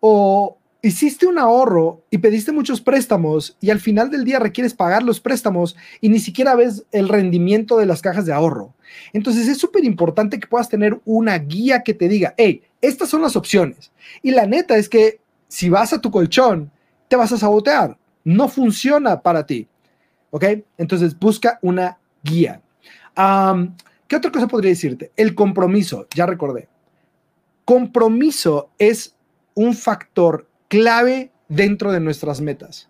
O, hiciste un ahorro y pediste muchos préstamos y al final del día requieres pagar los préstamos y ni siquiera ves el rendimiento de las cajas de ahorro. Entonces es súper importante que puedas tener una guía que te diga, hey, estas son las opciones. Y la neta es que si vas a tu colchón, te vas a sabotear. No funciona para ti. ¿Ok? Entonces busca una guía. ¿Qué otra cosa podría decirte? El compromiso, ya recordé. Compromiso es un factor clave dentro de nuestras metas.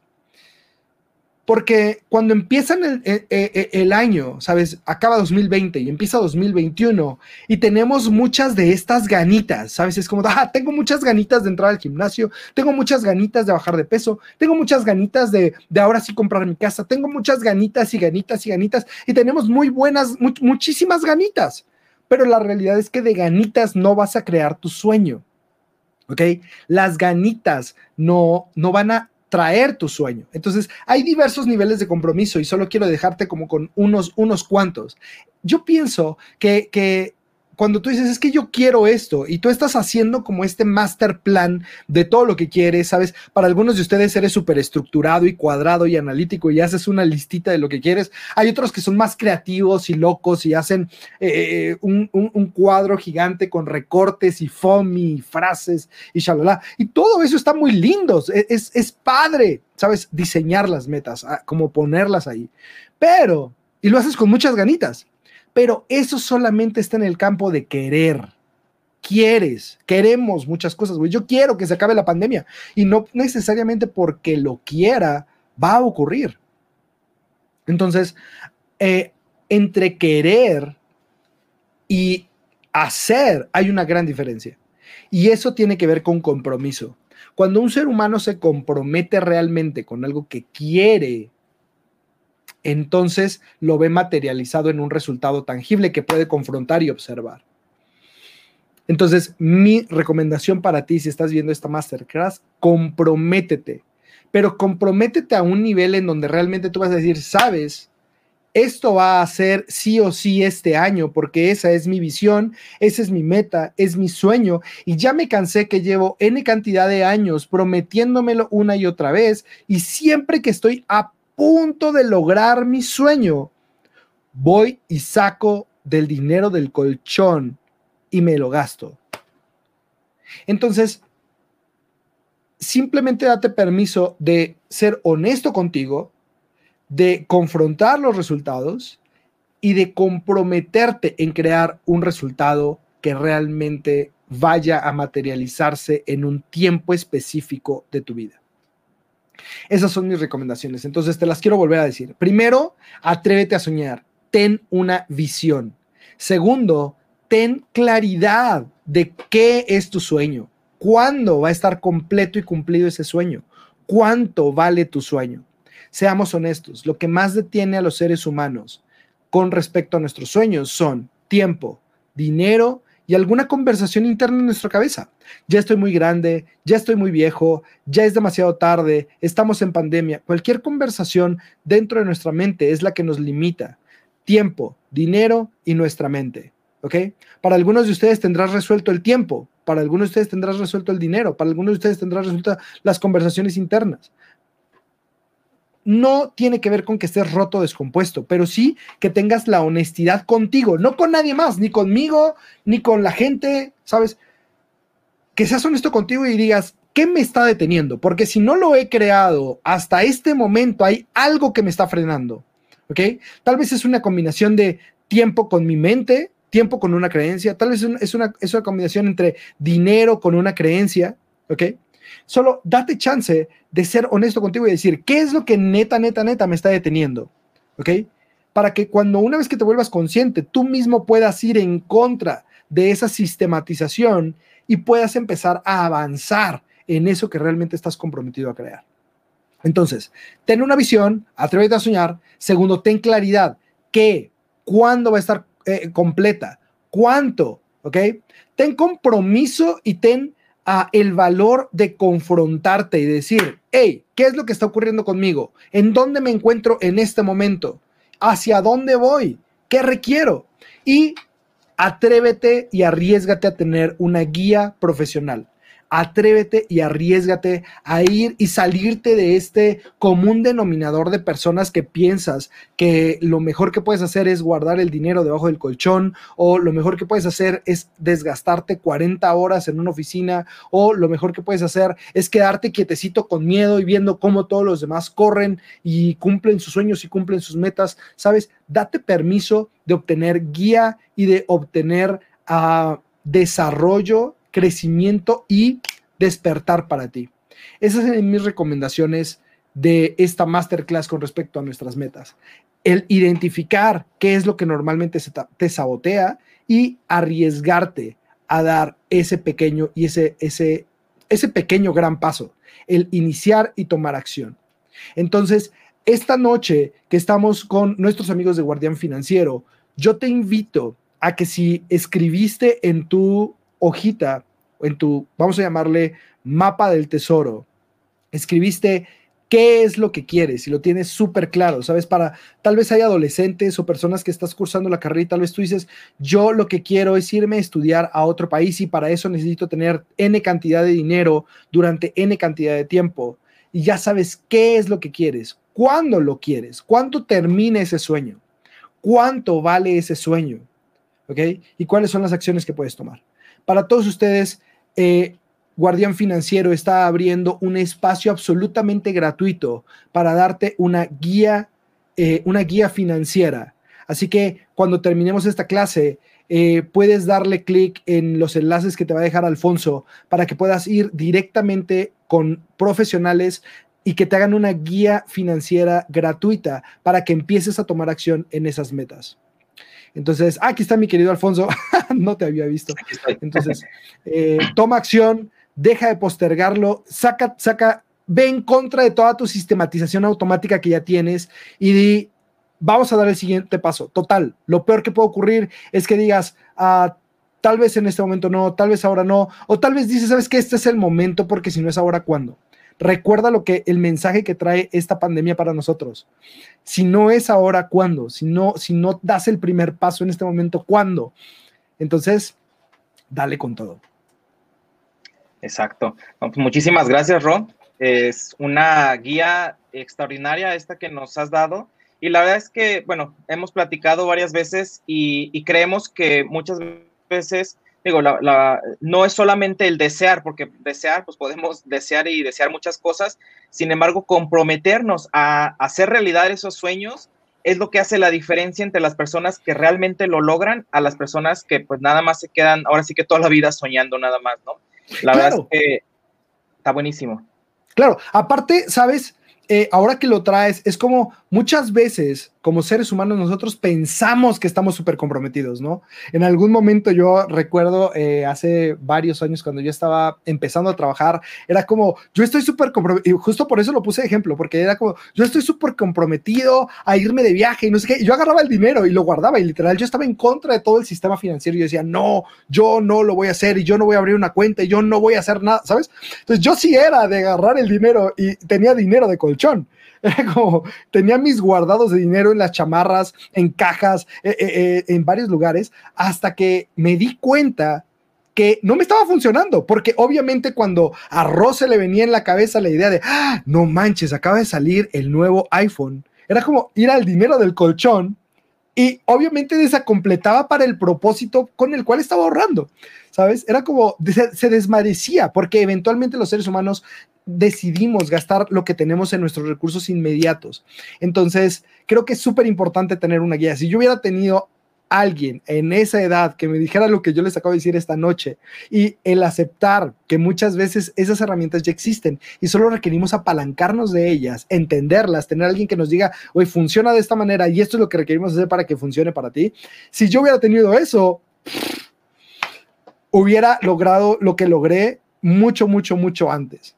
Porque cuando empiezan el, el, el, año, ¿sabes? Acaba 2020 y empieza 2021 y tenemos muchas de estas ganitas, ¿sabes? Es como, ah, tengo muchas ganitas de entrar al gimnasio, tengo muchas ganitas de bajar de peso, tengo muchas ganitas de, de ahora sí comprar mi casa, tengo muchas ganitas y ganitas y ganitas y tenemos muy buenas, much, muchísimas ganitas. Pero la realidad es que de ganitas no vas a crear tu sueño. ¿Ok? Las ganitas no, no van a traer tu sueño. Entonces, hay diversos niveles de compromiso y solo quiero dejarte como con unos, unos cuantos. Yo pienso que, que cuando tú dices, es que yo quiero esto, y tú estás haciendo como este master plan de todo lo que quieres, ¿sabes? Para algunos de ustedes eres súper estructurado y cuadrado y analítico y haces una listita de lo que quieres. Hay otros que son más creativos y locos y hacen eh, un, un, un, cuadro gigante con recortes y foamy y frases y shalala. Y todo eso está muy lindo, es, es, es padre, ¿sabes? Diseñar las metas, ah, como ponerlas ahí. Pero, y lo haces con muchas ganitas pero eso solamente está en el campo de querer. Quieres, queremos muchas cosas, güey. Yo quiero que se acabe la pandemia y no necesariamente porque lo quiera va a ocurrir. Entonces, eh, entre querer y hacer hay una gran diferencia. Y eso tiene que ver con compromiso. Cuando un ser humano se compromete realmente con algo que quiere entonces lo ve materializado en un resultado tangible que puede confrontar y observar. Entonces, mi recomendación para ti, si estás viendo esta masterclass, comprométete, pero comprométete a un nivel en donde realmente tú vas a decir, sabes, esto va a ser sí o sí este año, porque esa es mi visión, esa es mi meta, es mi sueño, y ya me cansé que llevo N cantidad de años prometiéndomelo una y otra vez, y siempre que estoy a punto de lograr mi sueño, voy y saco del dinero del colchón y me lo gasto. Entonces, simplemente date permiso de ser honesto contigo, de confrontar los resultados y de comprometerte en crear un resultado que realmente vaya a materializarse en un tiempo específico de tu vida. Esas son mis recomendaciones. Entonces te las quiero volver a decir. Primero, atrévete a soñar. Ten una visión. Segundo, ten claridad de qué es tu sueño. ¿Cuándo va a estar completo y cumplido ese sueño? ¿Cuánto vale tu sueño? Seamos honestos, lo que más detiene a los seres humanos con respecto a nuestros sueños son tiempo, dinero y alguna conversación interna en nuestra cabeza. Ya estoy muy grande, ya estoy muy viejo, ya es demasiado tarde, estamos en pandemia. Cualquier conversación dentro de nuestra mente es la que nos limita. Tiempo, dinero y nuestra mente. ¿Ok? Para algunos de ustedes tendrás resuelto el tiempo, para algunos de ustedes tendrás resuelto el dinero, para algunos de ustedes tendrás resuelto las conversaciones internas no tiene que ver con que estés roto o descompuesto, pero sí que tengas la honestidad contigo, no con nadie más, ni conmigo, ni con la gente, ¿sabes? Que seas honesto contigo y digas, ¿qué me está deteniendo? Porque si no lo he creado hasta este momento, hay algo que me está frenando, ¿ok? Tal vez es una combinación de tiempo con mi mente, tiempo con una creencia, tal vez es una, es una combinación entre dinero con una creencia, ¿ok? Solo date chance de ser honesto contigo y decir, ¿qué es lo que neta, neta, neta me está deteniendo? ¿Ok? Para que cuando una vez que te vuelvas consciente, tú mismo puedas ir en contra de esa sistematización y puedas empezar a avanzar en eso que realmente estás comprometido a crear. Entonces, ten una visión, atrévete a soñar. Segundo, ten claridad. ¿Qué? ¿Cuándo va a estar eh, completa? ¿Cuánto? ¿Ok? Ten compromiso y ten el valor de confrontarte y decir, hey, ¿qué es lo que está ocurriendo conmigo? ¿En dónde me encuentro en este momento? ¿Hacia dónde voy? ¿Qué requiero? Y atrévete y arriesgate a tener una guía profesional. Atrévete y arriesgate a ir y salirte de este común denominador de personas que piensas que lo mejor que puedes hacer es guardar el dinero debajo del colchón o lo mejor que puedes hacer es desgastarte 40 horas en una oficina o lo mejor que puedes hacer es quedarte quietecito con miedo y viendo cómo todos los demás corren y cumplen sus sueños y cumplen sus metas. Sabes, date permiso de obtener guía y de obtener uh, desarrollo crecimiento y despertar para ti. Esas son mis recomendaciones de esta masterclass con respecto a nuestras metas. El identificar qué es lo que normalmente te sabotea y arriesgarte a dar ese pequeño y ese, ese, ese pequeño gran paso, el iniciar y tomar acción. Entonces, esta noche que estamos con nuestros amigos de Guardián Financiero, yo te invito a que si escribiste en tu hojita, en tu, vamos a llamarle mapa del tesoro, escribiste qué es lo que quieres y lo tienes súper claro, ¿sabes? Para, tal vez hay adolescentes o personas que estás cursando la carrera y tal vez tú dices, yo lo que quiero es irme a estudiar a otro país y para eso necesito tener N cantidad de dinero durante N cantidad de tiempo. Y ya sabes qué es lo que quieres, cuándo lo quieres, cuánto termina ese sueño, cuánto vale ese sueño, ¿ok? Y cuáles son las acciones que puedes tomar. Para todos ustedes, eh, Guardián Financiero está abriendo un espacio absolutamente gratuito para darte una guía, eh, una guía financiera. Así que cuando terminemos esta clase, eh, puedes darle clic en los enlaces que te va a dejar Alfonso para que puedas ir directamente con profesionales y que te hagan una guía financiera gratuita para que empieces a tomar acción en esas metas. Entonces, ah, aquí está mi querido Alfonso, no te había visto. Entonces, eh, toma acción, deja de postergarlo, saca, saca, ve en contra de toda tu sistematización automática que ya tienes y di, vamos a dar el siguiente paso. Total, lo peor que puede ocurrir es que digas, ah, tal vez en este momento no, tal vez ahora no, o tal vez dices, sabes que este es el momento porque si no es ahora, ¿cuándo? Recuerda lo que el mensaje que trae esta pandemia para nosotros. Si no es ahora, ¿cuándo? Si no, si no das el primer paso en este momento, ¿cuándo? Entonces, dale con todo. Exacto. Pues muchísimas gracias, Ron. Es una guía extraordinaria esta que nos has dado. Y la verdad es que, bueno, hemos platicado varias veces y creemos que muchas veces digo, la, no es solamente el desear, porque desear, pues podemos desear y desear muchas cosas, sin embargo, comprometernos a, hacer realidad esos sueños es lo que hace la diferencia entre las personas que realmente lo logran a las personas que pues nada más se quedan, ahora sí que toda la vida soñando nada más, ¿no? La verdad es que está buenísimo. Claro, aparte, ¿sabes? Eh, ahora que lo traes, es como muchas veces como seres humanos nosotros pensamos que estamos súper comprometidos, ¿no? En algún momento yo recuerdo eh, hace varios años cuando yo estaba empezando a trabajar, era como, yo estoy súper comprometido, justo por eso lo puse de ejemplo, porque era como, yo estoy súper comprometido a irme de viaje y no sé qué, y yo agarraba el dinero y lo guardaba y literal yo estaba en contra de todo el sistema financiero y decía, no, yo no lo voy a hacer y yo no voy a abrir una cuenta y yo no voy a hacer nada, ¿sabes? Entonces yo sí era de agarrar el dinero y tenía dinero de colchón. Era como, tenía mis guardados de dinero en las chamarras, en cajas, eh, eh, eh, en varios lugares, hasta que me di cuenta que no me estaba funcionando, porque obviamente cuando a Rose le venía en la cabeza la idea de, ah, no manches, acaba de salir el nuevo iPhone, era como ir al dinero del colchón y obviamente desacompletaba para el propósito con el cual estaba ahorrando, ¿sabes? Era como, se, se desmadecía, porque eventualmente los seres humanos decidimos gastar lo que tenemos en nuestros recursos inmediatos. Entonces, creo que es súper importante tener una guía. Si yo hubiera tenido alguien en esa edad que me dijera lo que yo les acabo de decir esta noche y el aceptar que muchas veces esas herramientas ya existen y solo requerimos apalancarnos de ellas, entenderlas, tener alguien que nos diga, hoy funciona de esta manera y esto es lo que requerimos hacer para que funcione para ti. Si yo hubiera tenido eso, hubiera logrado lo que logré mucho, mucho, mucho antes.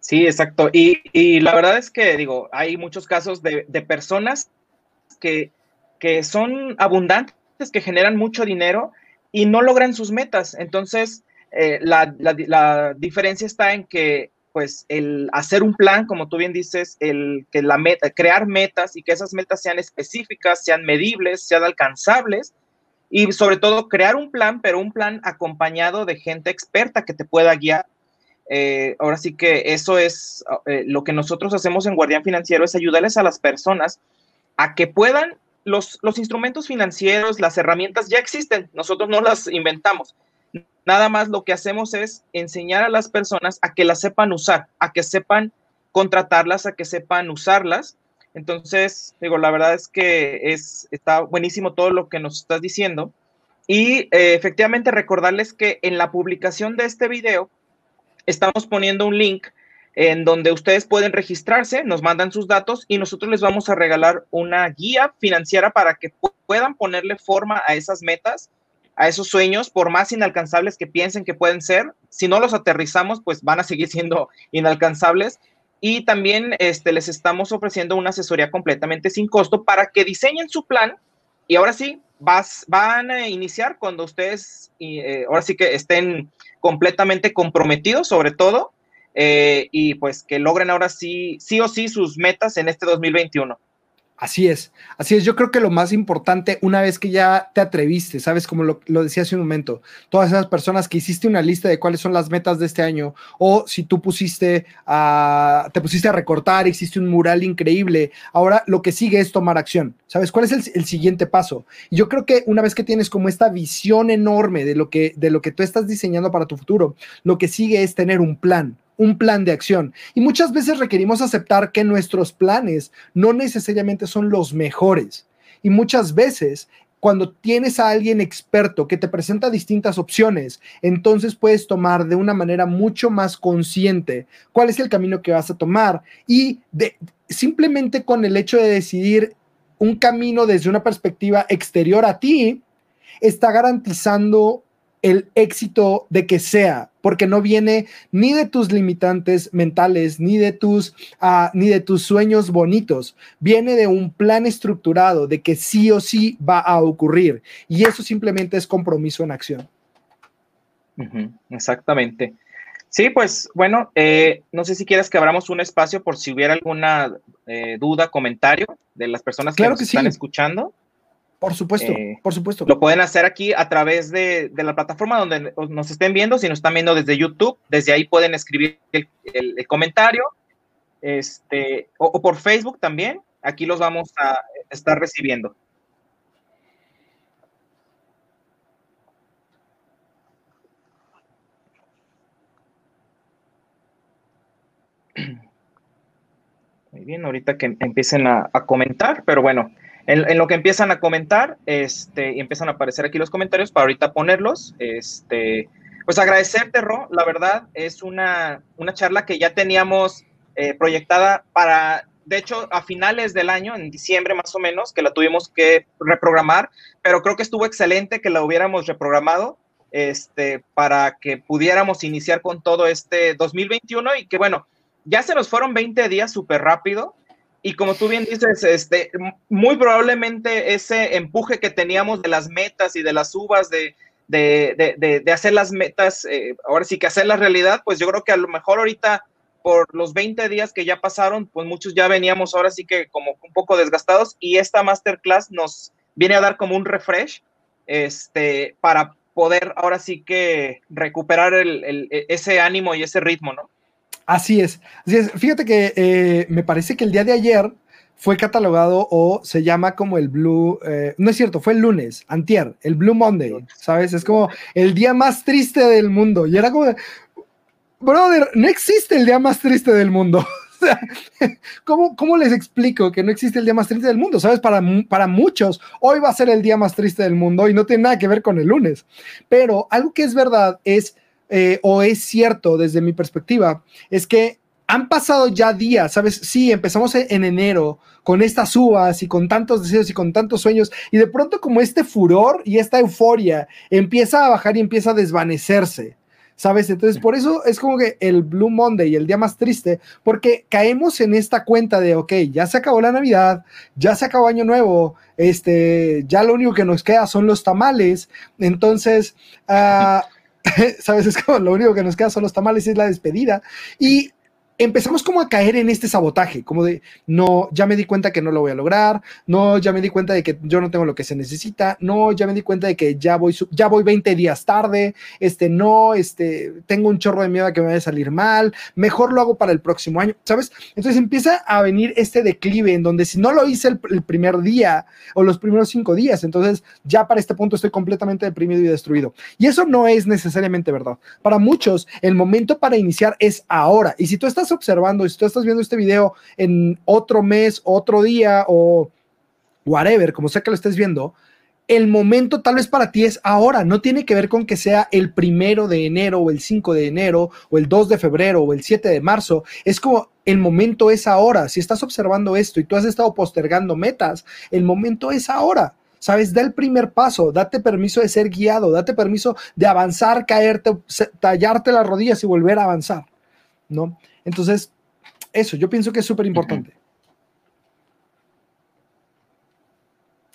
Sí, exacto. Y, la verdad es que, digo, hay muchos casos de, personas que, que, son abundantes, que generan mucho dinero y no logran sus metas. Entonces, eh, la, diferencia está en que, pues, el hacer un plan, como tú bien dices, el que la meta, crear metas y que esas metas sean específicas, sean medibles, sean alcanzables, y sobre todo crear un plan, pero un plan acompañado de gente experta que te pueda guiar. Eh, ahora sí que eso es eh, lo que nosotros hacemos en Guardián Financiero, es ayudarles a las personas a que puedan, los, los instrumentos financieros, las herramientas ya existen, nosotros no las inventamos. Nada más lo que hacemos es enseñar a las personas a que las sepan usar, a que sepan contratarlas, a que sepan usarlas entonces, digo, la verdad es que es, está buenísimo todo lo que nos estás diciendo. Y eh, efectivamente recordarles que en la publicación de este video estamos poniendo un link en donde ustedes pueden registrarse, nos mandan sus datos y nosotros les vamos a regalar una guía financiera para que puedan ponerle forma a esas metas, a esos sueños, por más inalcanzables que piensen que pueden ser. Si no los aterrizamos, pues van a seguir siendo inalcanzables y también este, les estamos ofreciendo una asesoría completamente sin costo para que diseñen su plan y ahora sí vas, van a iniciar cuando ustedes eh, ahora sí que estén completamente comprometidos sobre todo eh, y pues que logren ahora sí, sí o sí sus metas en este 2021. Así es, así es. Yo creo que lo más importante, una vez que ya te atreviste, sabes, como lo, decía hace un momento, todas esas personas que hiciste una lista de cuáles son las metas de este año, o si tú pusiste a, te pusiste a recortar, hiciste un mural increíble, ahora lo que sigue es tomar acción. ¿Sabes cuál es el, el siguiente paso? Yo creo que una vez que tienes como esta visión enorme de lo que, de lo que tú estás diseñando para tu futuro, lo que sigue es tener un plan un plan de acción. Y muchas veces requerimos aceptar que nuestros planes no necesariamente son los mejores. Y muchas veces cuando tienes a alguien experto que te presenta distintas opciones, entonces puedes tomar de una manera mucho más consciente cuál es el camino que vas a tomar y simplemente con el hecho de decidir un camino desde una perspectiva exterior a ti, está garantizando el éxito de que sea, porque no viene ni de tus limitantes mentales, ni de tus, uh, ni de tus sueños bonitos, viene de un plan estructurado de que sí o sí va a ocurrir. Y eso simplemente es compromiso en acción. exactamente. Sí, pues bueno, eh, no sé si quieres que abramos un espacio por si hubiera alguna eh, duda, comentario de las personas que nos están escuchando. Por supuesto, eh, por supuesto. Lo pueden hacer aquí a través de, la plataforma donde nos estén viendo. Si nos están viendo desde YouTube, desde ahí pueden escribir el, comentario. Este, o, por Facebook también. Aquí los vamos a estar recibiendo. Muy bien, ahorita que empiecen a comentar, pero bueno, en, lo que empiezan a comentar, este, y empiezan a aparecer aquí los comentarios para ahorita ponerlos, este, pues agradecerte, Ro, la verdad, es una, una charla que ya teníamos eh, proyectada para, de hecho, a finales del año, en diciembre más o menos, que la tuvimos que reprogramar, pero creo que estuvo excelente que la hubiéramos reprogramado, este, para que pudiéramos iniciar con todo este 2021 y que bueno, ya se nos fueron 20 días súper rápido, y como tú bien dices, este, muy probablemente ese empuje que teníamos de las metas y de las uvas, de, hacer las metas, eh, ahora sí que hacer la realidad, pues yo creo que a lo mejor ahorita por los 20 días que ya pasaron, pues muchos ya veníamos ahora sí que como un poco desgastados y esta masterclass nos viene a dar como un refresh este, para poder ahora sí que recuperar ese ánimo y ese ritmo, ¿no? Así es, Fíjate que eh, me parece que el día de ayer fue catalogado o se llama como el Blue, eh, no es cierto, fue el lunes, antier, el Blue Monday, ¿sabes? Es como el día más triste del mundo. Y era como, brother, no existe el día más triste del mundo. ¿cómo, ¿cómo, les explico que no existe el día más triste del mundo? ¿Sabes? Para, para muchos, hoy va a ser el día más triste del mundo y no tiene nada que ver con el lunes. Pero algo que es verdad es eh, o es cierto desde mi perspectiva, es que han pasado ya días, ¿sabes? Sí, empezamos en enero con estas uvas y con tantos deseos y con tantos sueños y de pronto como este furor y esta euforia empieza a bajar y empieza a desvanecerse. ¿Sabes? Entonces, por eso es como que el Blue Monday, el día más triste, porque caemos en esta cuenta de, ok, ya se acabó la Navidad, ya se acabó Año Nuevo, este, ya lo único que nos queda son los tamales. Entonces, uh, ¿sabes? Es como lo único que nos queda son los tamales y es la despedida. Y empezamos como a caer en este sabotaje, como de, no, ya me di cuenta que no lo voy a lograr, no, ya me di cuenta de que yo no tengo lo que se necesita, no, ya me di cuenta de que ya voy, ya voy 20 días tarde, este, no, este, tengo un chorro de miedo a que me vaya a salir mal, mejor lo hago para el próximo año, ¿sabes? Entonces empieza a venir este declive en donde si no lo hice el, el primer día o los primeros cinco días, entonces ya para este punto estoy completamente deprimido y destruido. Y eso no es necesariamente verdad. Para muchos, el momento para iniciar es ahora. Y si tú estás observando, si tú estás viendo este video en otro mes, otro día o whatever, como sea que lo estés viendo, el momento tal vez para ti es ahora, no tiene que ver con que sea el primero de enero o el 5 de enero o el 2 de febrero o el 7 de marzo, es como el momento es ahora, si estás observando esto y tú has estado postergando metas, el momento es ahora. ¿Sabes? Da el primer paso, date permiso de ser guiado, date permiso de avanzar, caerte, tallarte las rodillas y volver a avanzar, ¿no? Entonces, eso, yo pienso que es súper importante.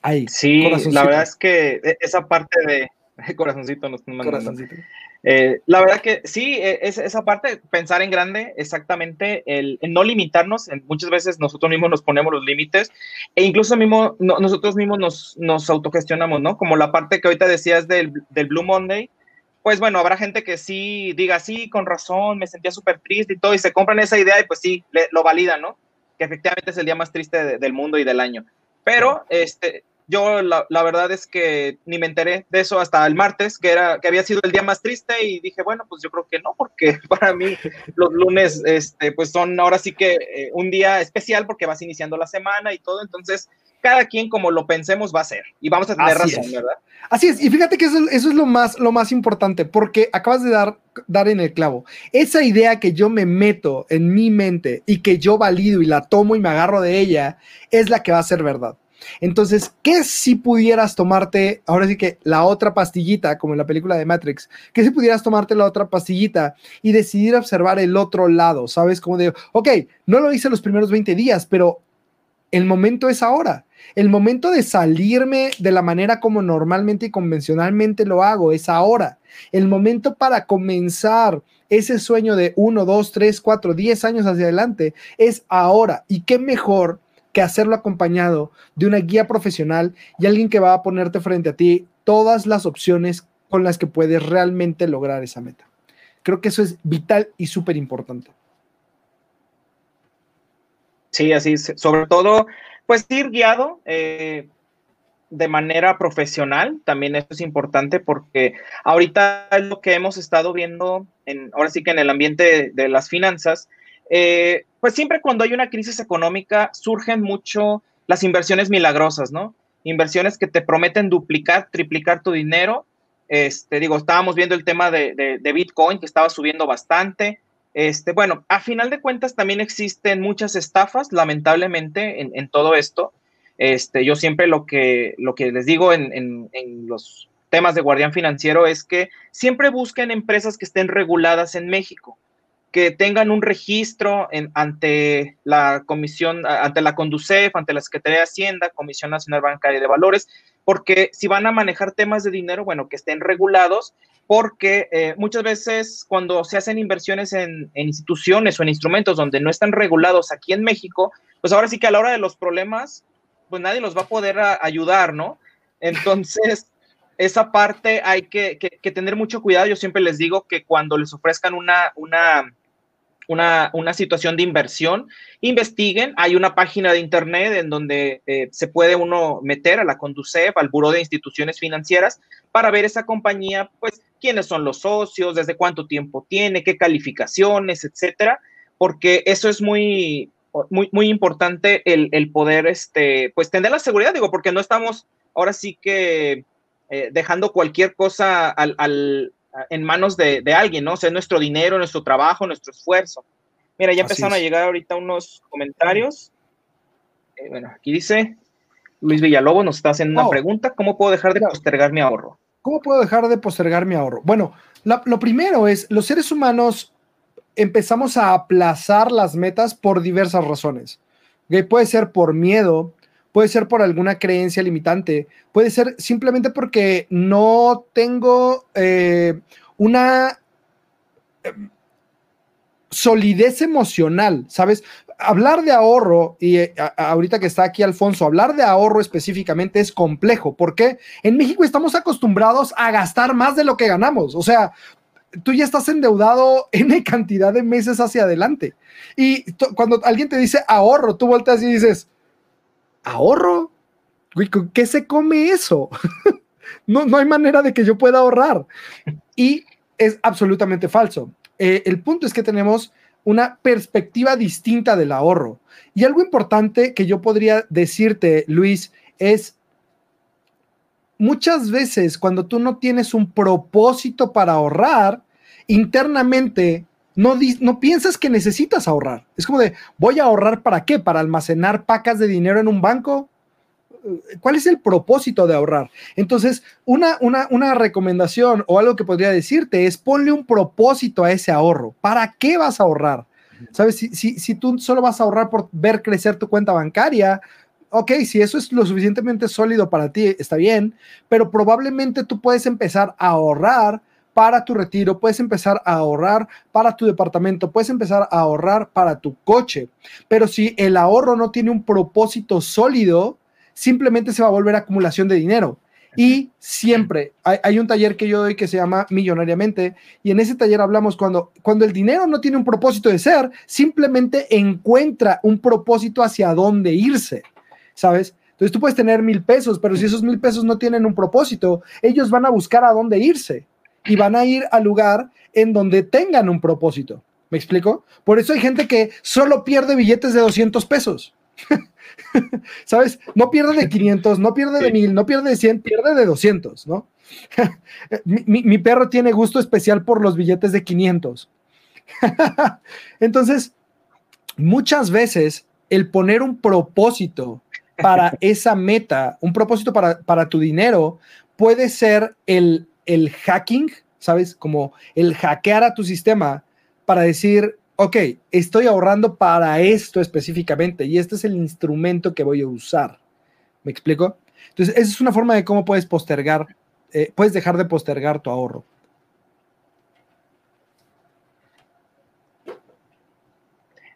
Ahí. Sí, la verdad es que e, esa parte de corazoncito nos corazoncito. Eh, la verdad que sí, e, es, esa parte, pensar en grande, exactamente, el, no limitarnos, muchas veces nosotros mismos nos ponemos los límites e incluso mismo, nosotros mismos nos, nos autogestionamos, ¿no? Como la parte que ahorita decías del, del Blue Monday, pues bueno, habrá gente que sí diga, sí, con razón, me sentía súper triste y todo, y se compran esa idea y pues sí, lo validan, ¿no? Que efectivamente es el día más triste del mundo y del año. Pero, este, yo la, la, verdad es que ni me enteré de eso hasta el martes, que, era, que había sido el día más triste y dije, bueno, pues yo creo que no, porque para mí los lunes, este, pues son ahora sí que eh, un día especial porque vas iniciando la semana y todo, entonces cada quien como lo pensemos va a ser y vamos a tener razón, ¿verdad? Así es, y fíjate que eso, es lo más, lo más importante, porque acabas de dar, dar en el clavo. Esa idea que yo me meto en mi mente y que yo valido y la tomo y me agarro de ella, es la que va a ser verdad. Entonces, ¿qué si pudieras tomarte, ahora sí que la otra pastillita, como en la película de Matrix, ¿qué si pudieras tomarte la otra pastillita y decidir observar el otro lado? ¿Sabes? Como de, ok, no lo hice los primeros 20 días, pero el momento es ahora. El momento de salirme de la manera como normalmente y convencionalmente lo hago es ahora. El momento para comenzar ese sueño de 1, 2, 3, 4, 10 años hacia adelante es ahora. Y qué mejor que hacerlo acompañado de una guía profesional y alguien que va a ponerte frente a ti todas las opciones con las que puedes realmente lograr esa meta. Creo que eso es vital y súper importante. Sí, así. Sobre todo, pues ir guiado eh, de manera profesional, también eso es importante porque ahorita es lo que hemos estado viendo, en, ahora sí que en el ambiente de, las finanzas, eh, pues siempre cuando hay una crisis económica surgen mucho las inversiones milagrosas, ¿no? Inversiones que te prometen duplicar, triplicar tu dinero. Este, digo, estábamos viendo el tema de, de Bitcoin que estaba subiendo bastante. Este, bueno, a final de cuentas también existen muchas estafas, lamentablemente, en, todo esto. Este, yo siempre lo que, lo que les digo en, los temas de guardián financiero es que siempre busquen empresas que estén reguladas en México, que tengan un registro ante la comisión, ante la Conducef, ante la Secretaría de Hacienda, Comisión Nacional Bancaria de Valores, porque si van a manejar temas de dinero, bueno, que estén regulados porque eh, muchas veces cuando se hacen inversiones en, instituciones o en instrumentos donde no están regulados aquí en México, pues ahora sí que a la hora de los problemas, pues nadie los va a poder ayudar, ¿no? Entonces, esa parte hay que, que, tener mucho cuidado. Yo siempre les digo que cuando les ofrezcan una, una una, situación de inversión, investiguen. Hay una página de internet en donde eh, se puede uno meter a la Conducef, al Buró de Instituciones Financieras, para ver esa compañía, pues, quiénes son los socios, desde cuánto tiempo tiene, qué calificaciones, etcétera, porque eso es muy, muy, muy importante el, poder, este, pues, tener la seguridad, digo, porque no estamos ahora sí que eh, dejando cualquier cosa al, en manos de, alguien, ¿no? O sea, es nuestro dinero, nuestro trabajo, nuestro esfuerzo. Mira, ya empezaron a llegar ahorita unos comentarios. Eh, bueno, aquí dice Luis Villalobos nos está haciendo una oh. pregunta. ¿Cómo puedo dejar de postergar mi ahorro? ¿Cómo puedo dejar de postergar mi ahorro? Bueno, lo primero es, los seres humanos empezamos a aplazar las metas por diversas razones. Puede ser por miedo, puede ser por alguna creencia limitante, puede ser simplemente porque no tengo eh, una... solidez emocional, ¿sabes? Hablar de ahorro, y eh, ahorita que está aquí Alfonso, hablar de ahorro específicamente es complejo, porque en México estamos acostumbrados a gastar más de lo que ganamos, o sea, tú ya estás endeudado en cantidad de meses hacia adelante. Y cuando alguien te dice ahorro, tú volteas y dices, ¿ahorro? ¿Qué se come eso? no, no hay manera de que yo pueda ahorrar. Y es absolutamente falso. Eh, el punto es que tenemos una perspectiva distinta del ahorro. Y algo importante que yo podría decirte, Luis, es muchas veces cuando tú no tienes un propósito para ahorrar, internamente no, no piensas que necesitas ahorrar. Es como de, voy a ahorrar para qué? ¿Para almacenar pacas de dinero en un banco? ¿Cuál es el propósito de ahorrar? Entonces, una, una, recomendación o algo que podría decirte es ponle un propósito a ese ahorro. ¿Para qué vas a ahorrar? ¿Sabes? Si, si, si tú solo vas a ahorrar por ver crecer tu cuenta bancaria, ok, si eso es lo suficientemente sólido para ti, está bien, pero probablemente tú puedes empezar a ahorrar para tu retiro, puedes empezar a ahorrar para tu departamento, puedes empezar a ahorrar para tu coche. Pero si el ahorro no tiene un propósito sólido, simplemente se va a volver acumulación de dinero. Y siempre hay, un taller que yo doy que se llama Millonariamente y en ese taller hablamos cuando, cuando el dinero no tiene un propósito de ser, simplemente encuentra un propósito hacia dónde irse, ¿sabes? Entonces tú puedes tener mil pesos, pero si esos mil pesos no tienen un propósito, ellos van a buscar a dónde irse y van a ir al lugar en donde tengan un propósito. ¿Me explico? Por eso hay gente que solo pierde billetes de 200 pesos. ¿Sabes? No pierde de 500, no pierde de 1000, no pierde de 100, pierde de 200, ¿no? mi, perro tiene gusto especial por los billetes de 500. Entonces, muchas veces el poner un propósito para esa meta, un propósito para, para tu dinero, puede ser el, el hacking, ¿sabes? Como el hackear a tu sistema para decir, ok, estoy ahorrando para esto específicamente y este es el instrumento que voy a usar. ¿Me explico? Entonces, esa es una forma de cómo puedes postergar, eh, puedes dejar de postergar tu ahorro.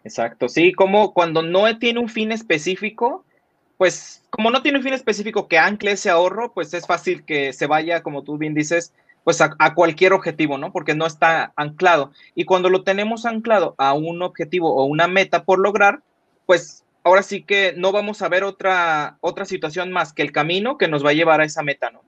Exacto, sí, como cuando no tiene un fin específico, pues como no tiene un fin específico que ancle ese ahorro, pues es fácil que se vaya, como tú bien dices, pues a, cualquier objetivo, ¿no? Porque no está anclado. Y cuando lo tenemos anclado a un objetivo o una meta por lograr, pues ahora sí que no vamos a ver otra, otra situación más que el camino que nos va a llevar a esa meta, ¿no?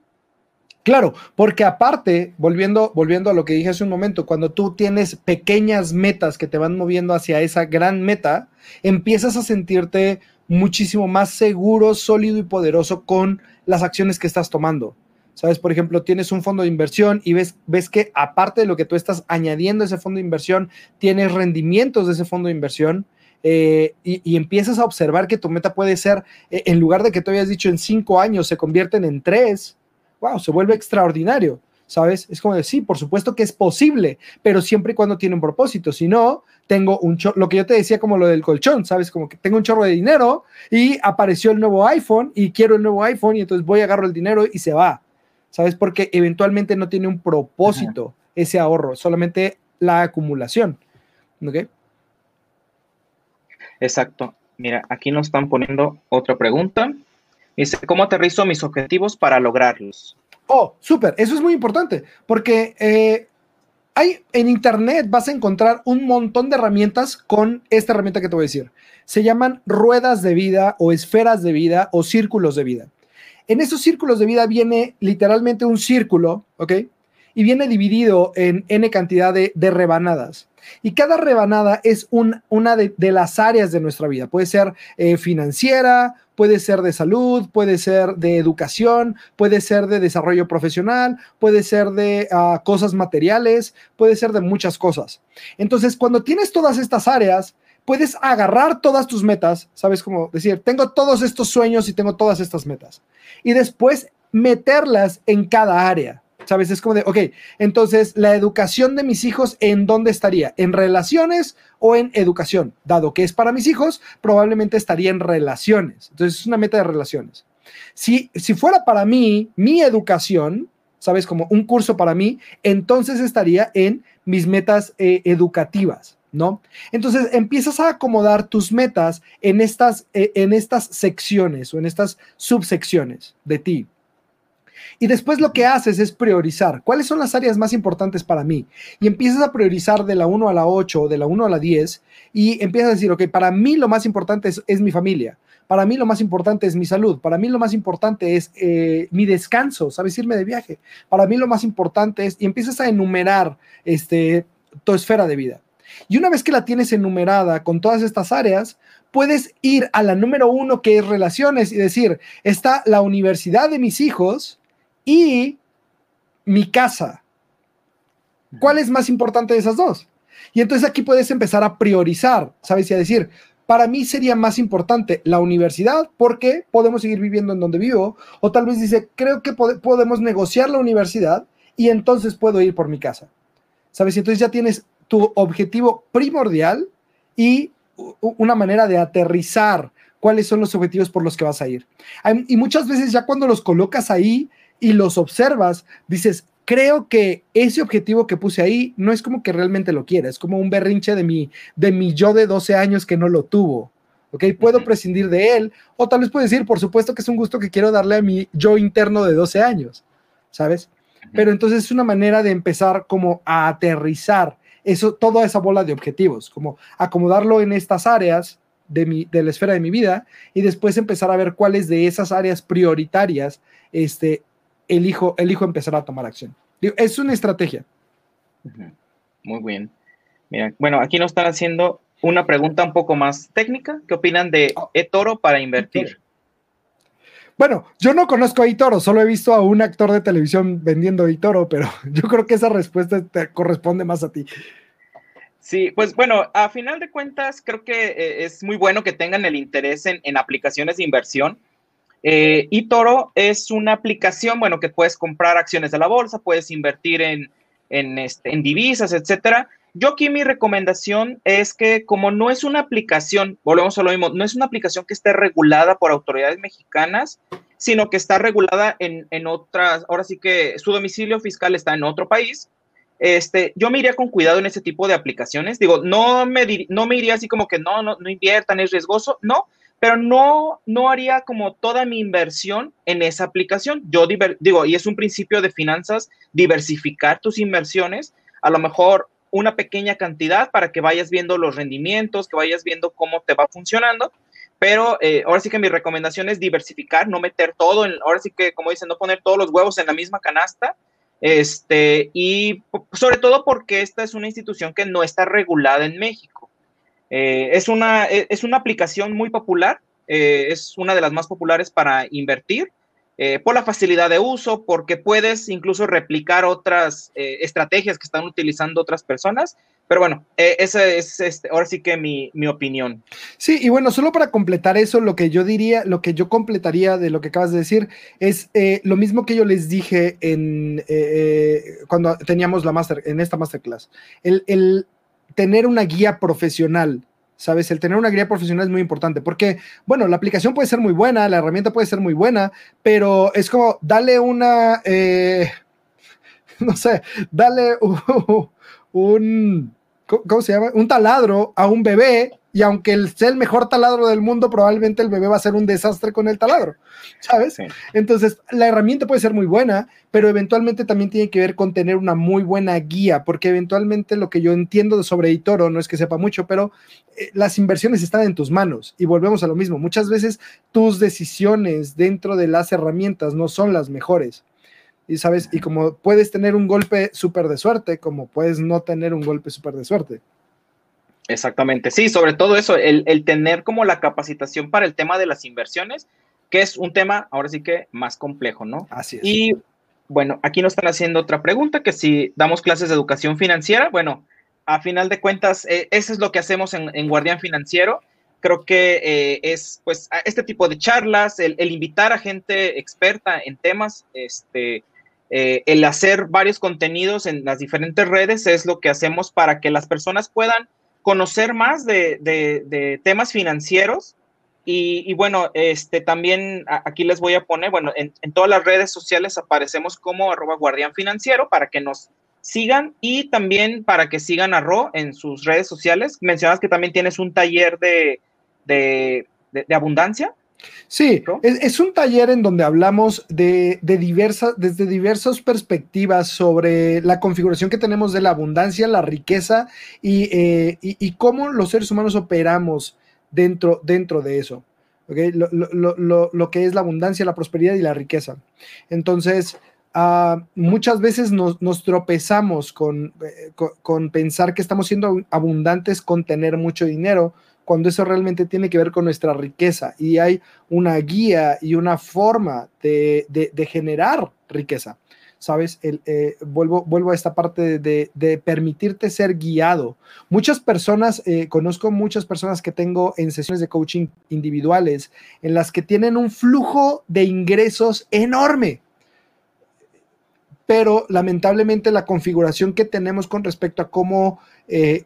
Claro, porque aparte, volviendo, volviendo a lo que dije hace un momento, cuando tú tienes pequeñas metas que te van moviendo hacia esa gran meta, empiezas a sentirte muchísimo más seguro, sólido y poderoso con las acciones que estás tomando. ¿Sabes? Por ejemplo, tienes un fondo de inversión y ves, ves que aparte de lo que tú estás añadiendo a ese fondo de inversión, tienes rendimientos de ese fondo de inversión. Eh, y, empiezas a observar que tu meta puede ser, eh, en lugar de que te habías dicho en cinco años, se convierten en tres, wow, se vuelve extraordinario, ¿sabes? Es como decir, sí, por supuesto que es posible, pero siempre y cuando tiene un propósito. Si no, tengo un chorro, lo que yo te decía como lo del colchón, ¿sabes? Como que tengo un chorro de dinero y apareció el nuevo iPhone y quiero el nuevo iPhone y entonces voy, a agarro el dinero y se va. ¿sabes? Porque eventualmente no tiene un propósito ese ahorro, solamente la acumulación. ¿Ok? Exacto. Mira, aquí nos están poniendo otra pregunta. Dice, ¿cómo aterrizo mis objetivos para lograrlos? Oh, súper, eso es muy importante, porque eh, hay en internet vas a encontrar un montón de herramientas con esta herramienta que te voy a decir. Se llaman ruedas de vida o esferas de vida o círculos de vida. En esos círculos de vida viene literalmente un círculo, ¿ok? Y viene dividido en n cantidad de, rebanadas. Y cada rebanada es una de, las áreas de nuestra vida. Puede ser eh, financiera, puede ser de salud, puede ser de educación, puede ser de desarrollo profesional, puede ser de ah, cosas materiales, puede ser de muchas cosas. Entonces, cuando tienes todas estas áreas, puedes agarrar todas tus metas, ¿sabes? Como decir, tengo todos estos sueños y tengo todas estas metas. Y después meterlas en cada área, ¿sabes? Es como de, ok, entonces la educación de mis hijos, ¿en dónde estaría? ¿En relaciones o en educación? Dado que es para mis hijos, probablemente estaría en relaciones. Entonces es una meta de relaciones. Si, si fuera para mí, mi educación, ¿sabes? Como un curso para mí, entonces estaría en mis metas eh, educativas. ¿no? Entonces empiezas a acomodar tus metas en estas, eh, en estas secciones o en estas subsecciones de ti. Y después lo que haces es priorizar. ¿Cuáles son las áreas más importantes para mí? Y empiezas a priorizar de la 1 a la 8 o de la 1 a la 10 y empiezas a decir, ok, para mí lo más importante es, mi familia. Para mí lo más importante es mi salud. Para mí lo más importante es eh, mi descanso, ¿sabes? Irme de viaje. Para mí lo más importante es, y empiezas a enumerar este, tu esfera de vida. Y una vez que la tienes enumerada con todas estas áreas, puedes ir a la número uno que es relaciones y decir, está la universidad de mis hijos, y mi casa. ¿Cuál es más importante de esas dos? Y entonces aquí puedes empezar a priorizar, ¿sabes? Y a decir, para mí sería más importante la universidad porque podemos seguir viviendo en donde vivo. O tal vez dice, creo que podemos negociar la universidad y entonces puedo ir por mi casa. ¿Sabes? Y entonces ya tienes tu objetivo primordial y una manera de aterrizar cuáles son los objetivos por los que vas a ir. Y muchas veces ya cuando los colocas ahí, y los observas, dices, creo que ese objetivo que puse ahí no es como que realmente lo quiera, es como un berrinche de mi, de mi yo de 12 años que no lo tuvo. ¿Ok? Puedo prescindir de él, o tal vez puedo decir, por supuesto que es un gusto que quiero darle a mi yo interno de 12 años, ¿sabes? Pero entonces es una manera de empezar como a aterrizar eso, toda esa bola de objetivos, como acomodarlo en estas áreas de, mi, de la esfera de mi vida y después empezar a ver cuáles de esas áreas prioritarias este, elijo, elijo empezar a tomar acción. Es una estrategia. Muy bien. Mira, bueno, aquí nos están haciendo una pregunta un poco más técnica. ¿Qué opinan de ah. eToro para invertir? Bueno, yo no conozco a eToro, solo he visto a un actor de televisión vendiendo eToro, pero yo creo que esa respuesta te corresponde más a ti. Sí, pues bueno, a final de cuentas creo que eh, es muy bueno que tengan el interés en, en aplicaciones de inversión eh, y Toro es una aplicación, bueno, que puedes comprar acciones de la bolsa, puedes invertir en, en, este, en divisas, etcétera. Yo aquí mi recomendación es que como no es una aplicación, volvemos a lo mismo, no es una aplicación que esté regulada por autoridades mexicanas, sino que está regulada en, en otras, ahora sí que su domicilio fiscal está en otro país, este, yo me iría con cuidado en ese tipo de aplicaciones. Digo, no me, no me iría así como que no, no, no inviertan, es riesgoso. No, pero no, no haría como toda mi inversión en esa aplicación. Yo digo, y es un principio de finanzas, diversificar tus inversiones, a lo mejor una pequeña cantidad para que vayas viendo los rendimientos, que vayas viendo cómo te va funcionando. Pero eh, ahora sí que mi recomendación es diversificar, no meter todo, en, ahora sí que, como dicen, no poner todos los huevos en la misma canasta. Este, y sobre todo porque esta es una institución que no está regulada en México. Eh, es, una, e, es una aplicación muy popular, eh, es una de las más populares para invertir. Eh, por la facilidad de uso, porque puedes incluso replicar otras estrategias que están utilizando otras personas. Pero bueno, esa es este, ahora sí que mi, mi, opinión. Sí, y bueno, solo para completar eso, lo que yo diría, lo que yo completaría de lo que acabas de decir, es lo mismo que yo les dije en cuando teníamos la master, en esta masterclass. El, el, tener una guía profesional, ¿sabes? El tener una guía profesional es muy importante porque, bueno, la aplicación puede ser muy buena, la herramienta puede ser muy buena, pero es como, dale una, eh, no sé, dale un, ¿cómo se llama? Un taladro a un bebé y aunque sea el mejor taladro del mundo, probablemente el bebé va a ser un desastre con el taladro, ¿sabes? Entonces, la herramienta puede ser muy buena, pero eventualmente también tiene que ver con tener una muy buena guía, porque eventualmente lo que yo entiendo sobre eToro, no es que sepa mucho, pero eh, las inversiones están en tus manos y volvemos a lo mismo. Muchas veces tus decisiones dentro de las herramientas no son las mejores. Y sabes, y como puedes tener un golpe súper de suerte, como puedes no tener un golpe súper de suerte. Exactamente, sí, sobre todo eso, el, tener como la capacitación para el tema de las inversiones, que es un tema ahora sí que más complejo, ¿no? Así es. Y bueno, aquí nos están haciendo otra pregunta, que si damos clases de educación financiera, bueno, a final de cuentas, eh, eso es lo que hacemos en, Guardián Financiero. Creo que eh, es pues este tipo de charlas, el, invitar a gente experta en temas, este, eh, el hacer varios contenidos en las diferentes redes es lo que hacemos para que las personas puedan conocer más de, temas financieros. Y, bueno, este también aquí les voy a poner, bueno, en, todas las redes sociales aparecemos como arroba guardián financiero para que nos sigan y también para que sigan a Ro en sus redes sociales. Mencionas que también tienes un taller de, de, abundancia. Sí, es, un taller en donde hablamos de, diversas, desde diversas perspectivas sobre la configuración que tenemos de la abundancia, la riqueza y, eh, cómo los seres humanos operamos dentro, dentro de eso. Lo, que es la abundancia, la prosperidad y la riqueza. Entonces, ah, muchas veces nos, tropezamos eh, con, con, pensar que estamos siendo abundantes con tener mucho dinero, cuando eso realmente tiene que ver con nuestra riqueza y hay una guía y una forma de, generar riqueza. ¿Sabes? Eh, vuelvo, vuelvo a esta parte de, permitirte ser guiado. Muchas personas, eh, conozco muchas personas que tengo en sesiones de coaching individuales en las que tienen un flujo de ingresos enorme, pero lamentablemente la configuración que tenemos con respecto a cómo, eh,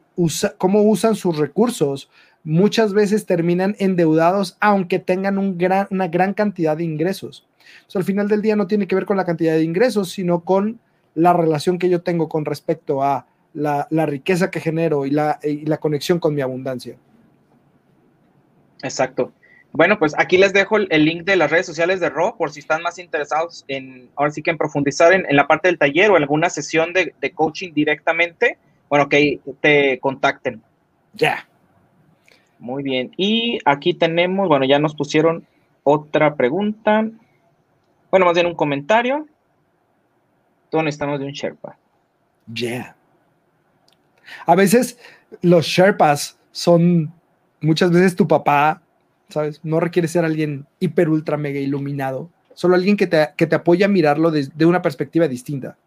cómo usan sus recursos muchas veces terminan endeudados aunque tengan una gran cantidad de ingresos. al final del día no tiene que ver con la cantidad de ingresos, sino con la relación que yo tengo con respecto a la, riqueza que genero y la, conexión con mi abundancia. Exacto. Bueno, pues aquí les dejo el link de las redes sociales de Ro por si están más interesados en, ahora sí que en profundizar en, la parte del taller o en alguna sesión de, coaching directamente, bueno, que te contacten. Ya. Muy bien. Y aquí tenemos, bueno, ya nos pusieron otra pregunta. Bueno, más bien un comentario. Todos necesitamos de un Sherpa. Yeah. A veces los Sherpas son muchas veces tu papá, ¿sabes? No requiere ser alguien hiper, ultra, mega iluminado. Solo alguien que te, que te apoya a mirarlo desde una perspectiva distinta.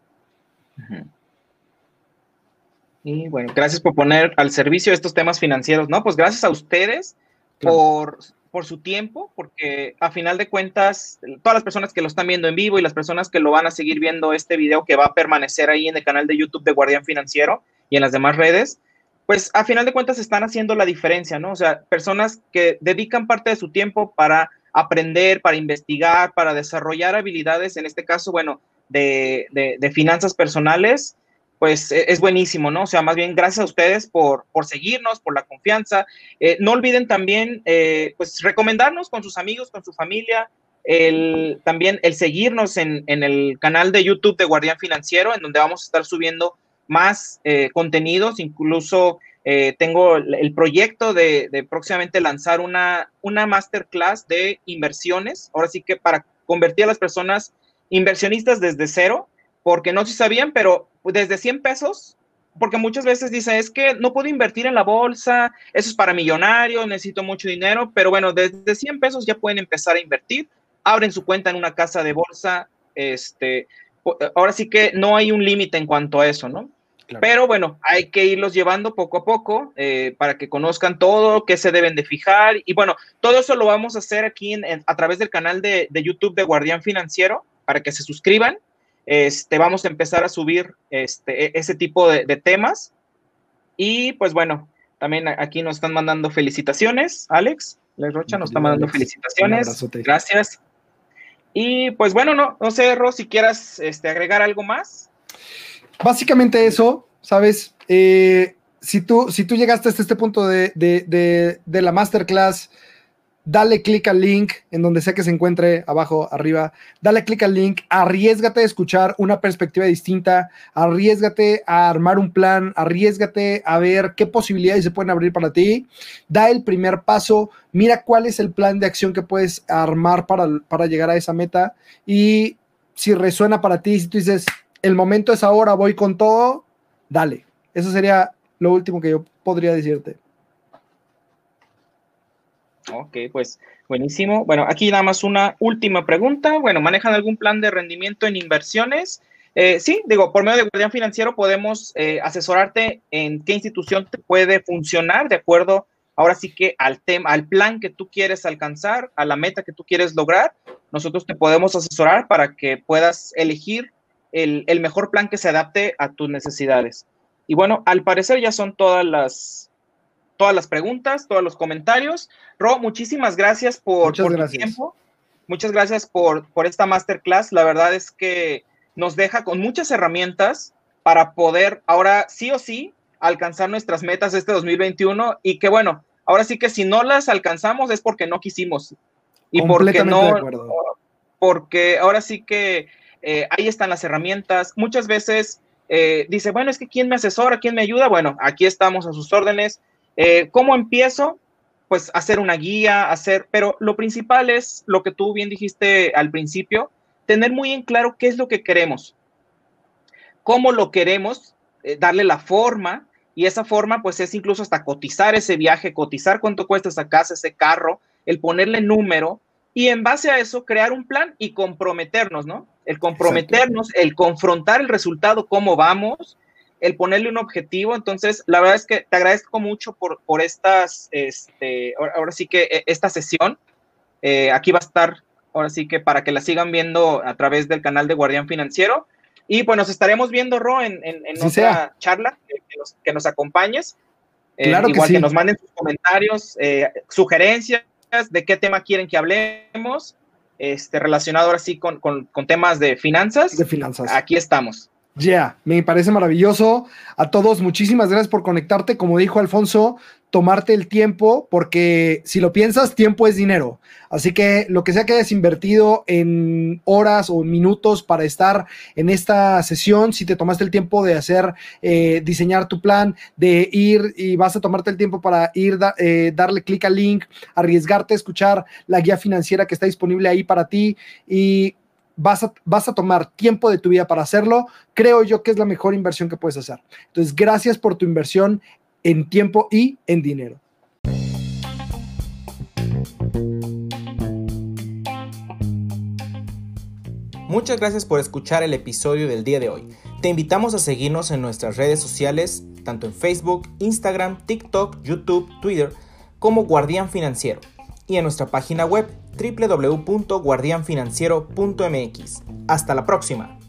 Y bueno, gracias por poner al servicio estos temas financieros, ¿no? Pues gracias a ustedes por, por su tiempo, porque a final de cuentas, todas las personas que lo están viendo en vivo y las personas que lo van a seguir viendo este video que va a permanecer ahí en el canal de YouTube de Guardián Financiero y en las demás redes, pues a final de cuentas están haciendo la diferencia, ¿no? O sea, personas que dedican parte de su tiempo para aprender, para investigar, para desarrollar habilidades, en este caso, bueno, de, de, de finanzas personales pues e, es buenísimo, ¿no? O sea, más bien gracias a ustedes por, por seguirnos, por la confianza. Eh, no olviden también, eh, pues, recomendarnos con sus amigos, con su familia, el, también el seguirnos en, el canal de YouTube de Guardián Financiero, en donde vamos a estar subiendo más eh, contenidos, incluso tengo el proyecto de, de, próximamente lanzar una, una masterclass de inversiones, ahora sí que para convertir a las personas inversionistas desde cero, porque no si sabían, pero desde 100 pesos, porque muchas veces dicen, es que no puedo invertir en la bolsa, eso es para millonarios, necesito mucho dinero, pero bueno, desde 100 pesos ya pueden empezar a invertir, abren su cuenta en una casa de bolsa, este, ahora sí que no hay un límite en cuanto a eso, ¿no? Pero bueno, hay que irlos llevando poco a poco eh, para que conozcan todo, qué se deben de fijar. Y bueno, todo eso lo vamos a hacer aquí a través del canal de, de YouTube de Guardián Financiero para que se suscriban este, vamos a empezar a subir este, e, ese tipo de, temas. Y pues bueno, también aquí nos están mandando felicitaciones, Alex. Les Rocha nos está mandando felicitaciones. Gracias. Y pues bueno, no, no sé, Ro, si quieras este, agregar algo más. Básicamente eso, ¿sabes? Eh, si, tú, si tú llegaste hasta este punto de, de la masterclass, dale clic al link en donde sea que se encuentre, abajo, arriba, dale clic al link, arriesgate a escuchar una perspectiva distinta, arriesgate a armar un plan, arriesgate a ver qué posibilidades se pueden abrir para ti, da el primer paso, mira cuál es el plan de acción que puedes armar para, para llegar a esa meta y si resuena para ti, si tú dices, el momento es ahora, voy con todo, dale. Eso sería lo último que yo podría decirte. Ok, pues buenísimo. Bueno, aquí nada más una última pregunta. Bueno, ¿manejan algún plan de rendimiento en inversiones? Eh, sí, digo, por medio de Guardián Financiero podemos eh, asesorarte en qué institución te puede funcionar de acuerdo, ahora sí que al tema, al plan que tú quieres alcanzar, a la meta que tú quieres lograr. Nosotros te podemos asesorar para que puedas elegir el, el mejor plan que se adapte a tus necesidades. Y bueno, al parecer ya son todas las, todas las preguntas, todos los comentarios. Ro, muchísimas gracias por, tu tiempo. Muchas gracias por, por esta masterclass. La verdad es que nos deja con muchas herramientas para poder ahora sí o sí alcanzar nuestras metas este 2021 y que bueno, ahora sí que si no las alcanzamos es porque no quisimos y porque no, porque ahora sí que eh, ahí están las herramientas. Muchas veces eh, dice, bueno, es que ¿quién me asesora? ¿Quién me ayuda? Bueno, aquí estamos a sus órdenes. Eh, ¿Cómo empiezo? Pues hacer una guía, hacer, pero lo principal es lo que tú bien dijiste al principio, tener muy en claro qué es lo que queremos, cómo lo queremos, darle la forma, y esa forma pues es incluso hasta cotizar ese viaje, cotizar cuánto cuesta esa casa, ese carro, el ponerle número y en base a eso crear un plan y comprometernos, ¿no? El comprometernos, el confrontar el resultado, cómo vamos, el ponerle un objetivo. Entonces, la verdad es que te agradezco mucho por, por estas, este, ahora, sí que eh, esta sesión. Eh, aquí va a estar, ahora sí que para que la sigan viendo a través del canal de Guardián Financiero. Y pues nos estaremos viendo, Ro, en, en, otra charla, que, nos, acompañes. Eh, claro igual que, nos manden sus comentarios, sugerencias de qué tema quieren que hablemos, este, relacionado ahora sí con, temas de finanzas. De finanzas. Aquí estamos. Ya, me parece maravilloso. A todos, muchísimas gracias por conectarte. Como dijo Alfonso, tomarte el tiempo, porque si lo piensas, tiempo es dinero. Así que lo que sea que hayas invertido en horas o minutos para estar en esta sesión, si te tomaste el tiempo de hacer, eh, diseñar tu plan, de ir y vas a tomarte el tiempo para ir, eh, darle clic al link, arriesgarte a escuchar la guía financiera que está disponible ahí para ti y Vas a, vas a, tomar tiempo de tu vida para hacerlo, creo yo que es la mejor inversión que puedes hacer. Entonces, gracias por tu inversión en tiempo y en dinero. Muchas gracias por escuchar el episodio del día de hoy. Te invitamos a seguirnos en nuestras redes sociales, tanto en Facebook, Instagram, TikTok, YouTube, Twitter, como Guardián Financiero, y en nuestra página web www.guardianfinanciero.mx. Hasta la próxima.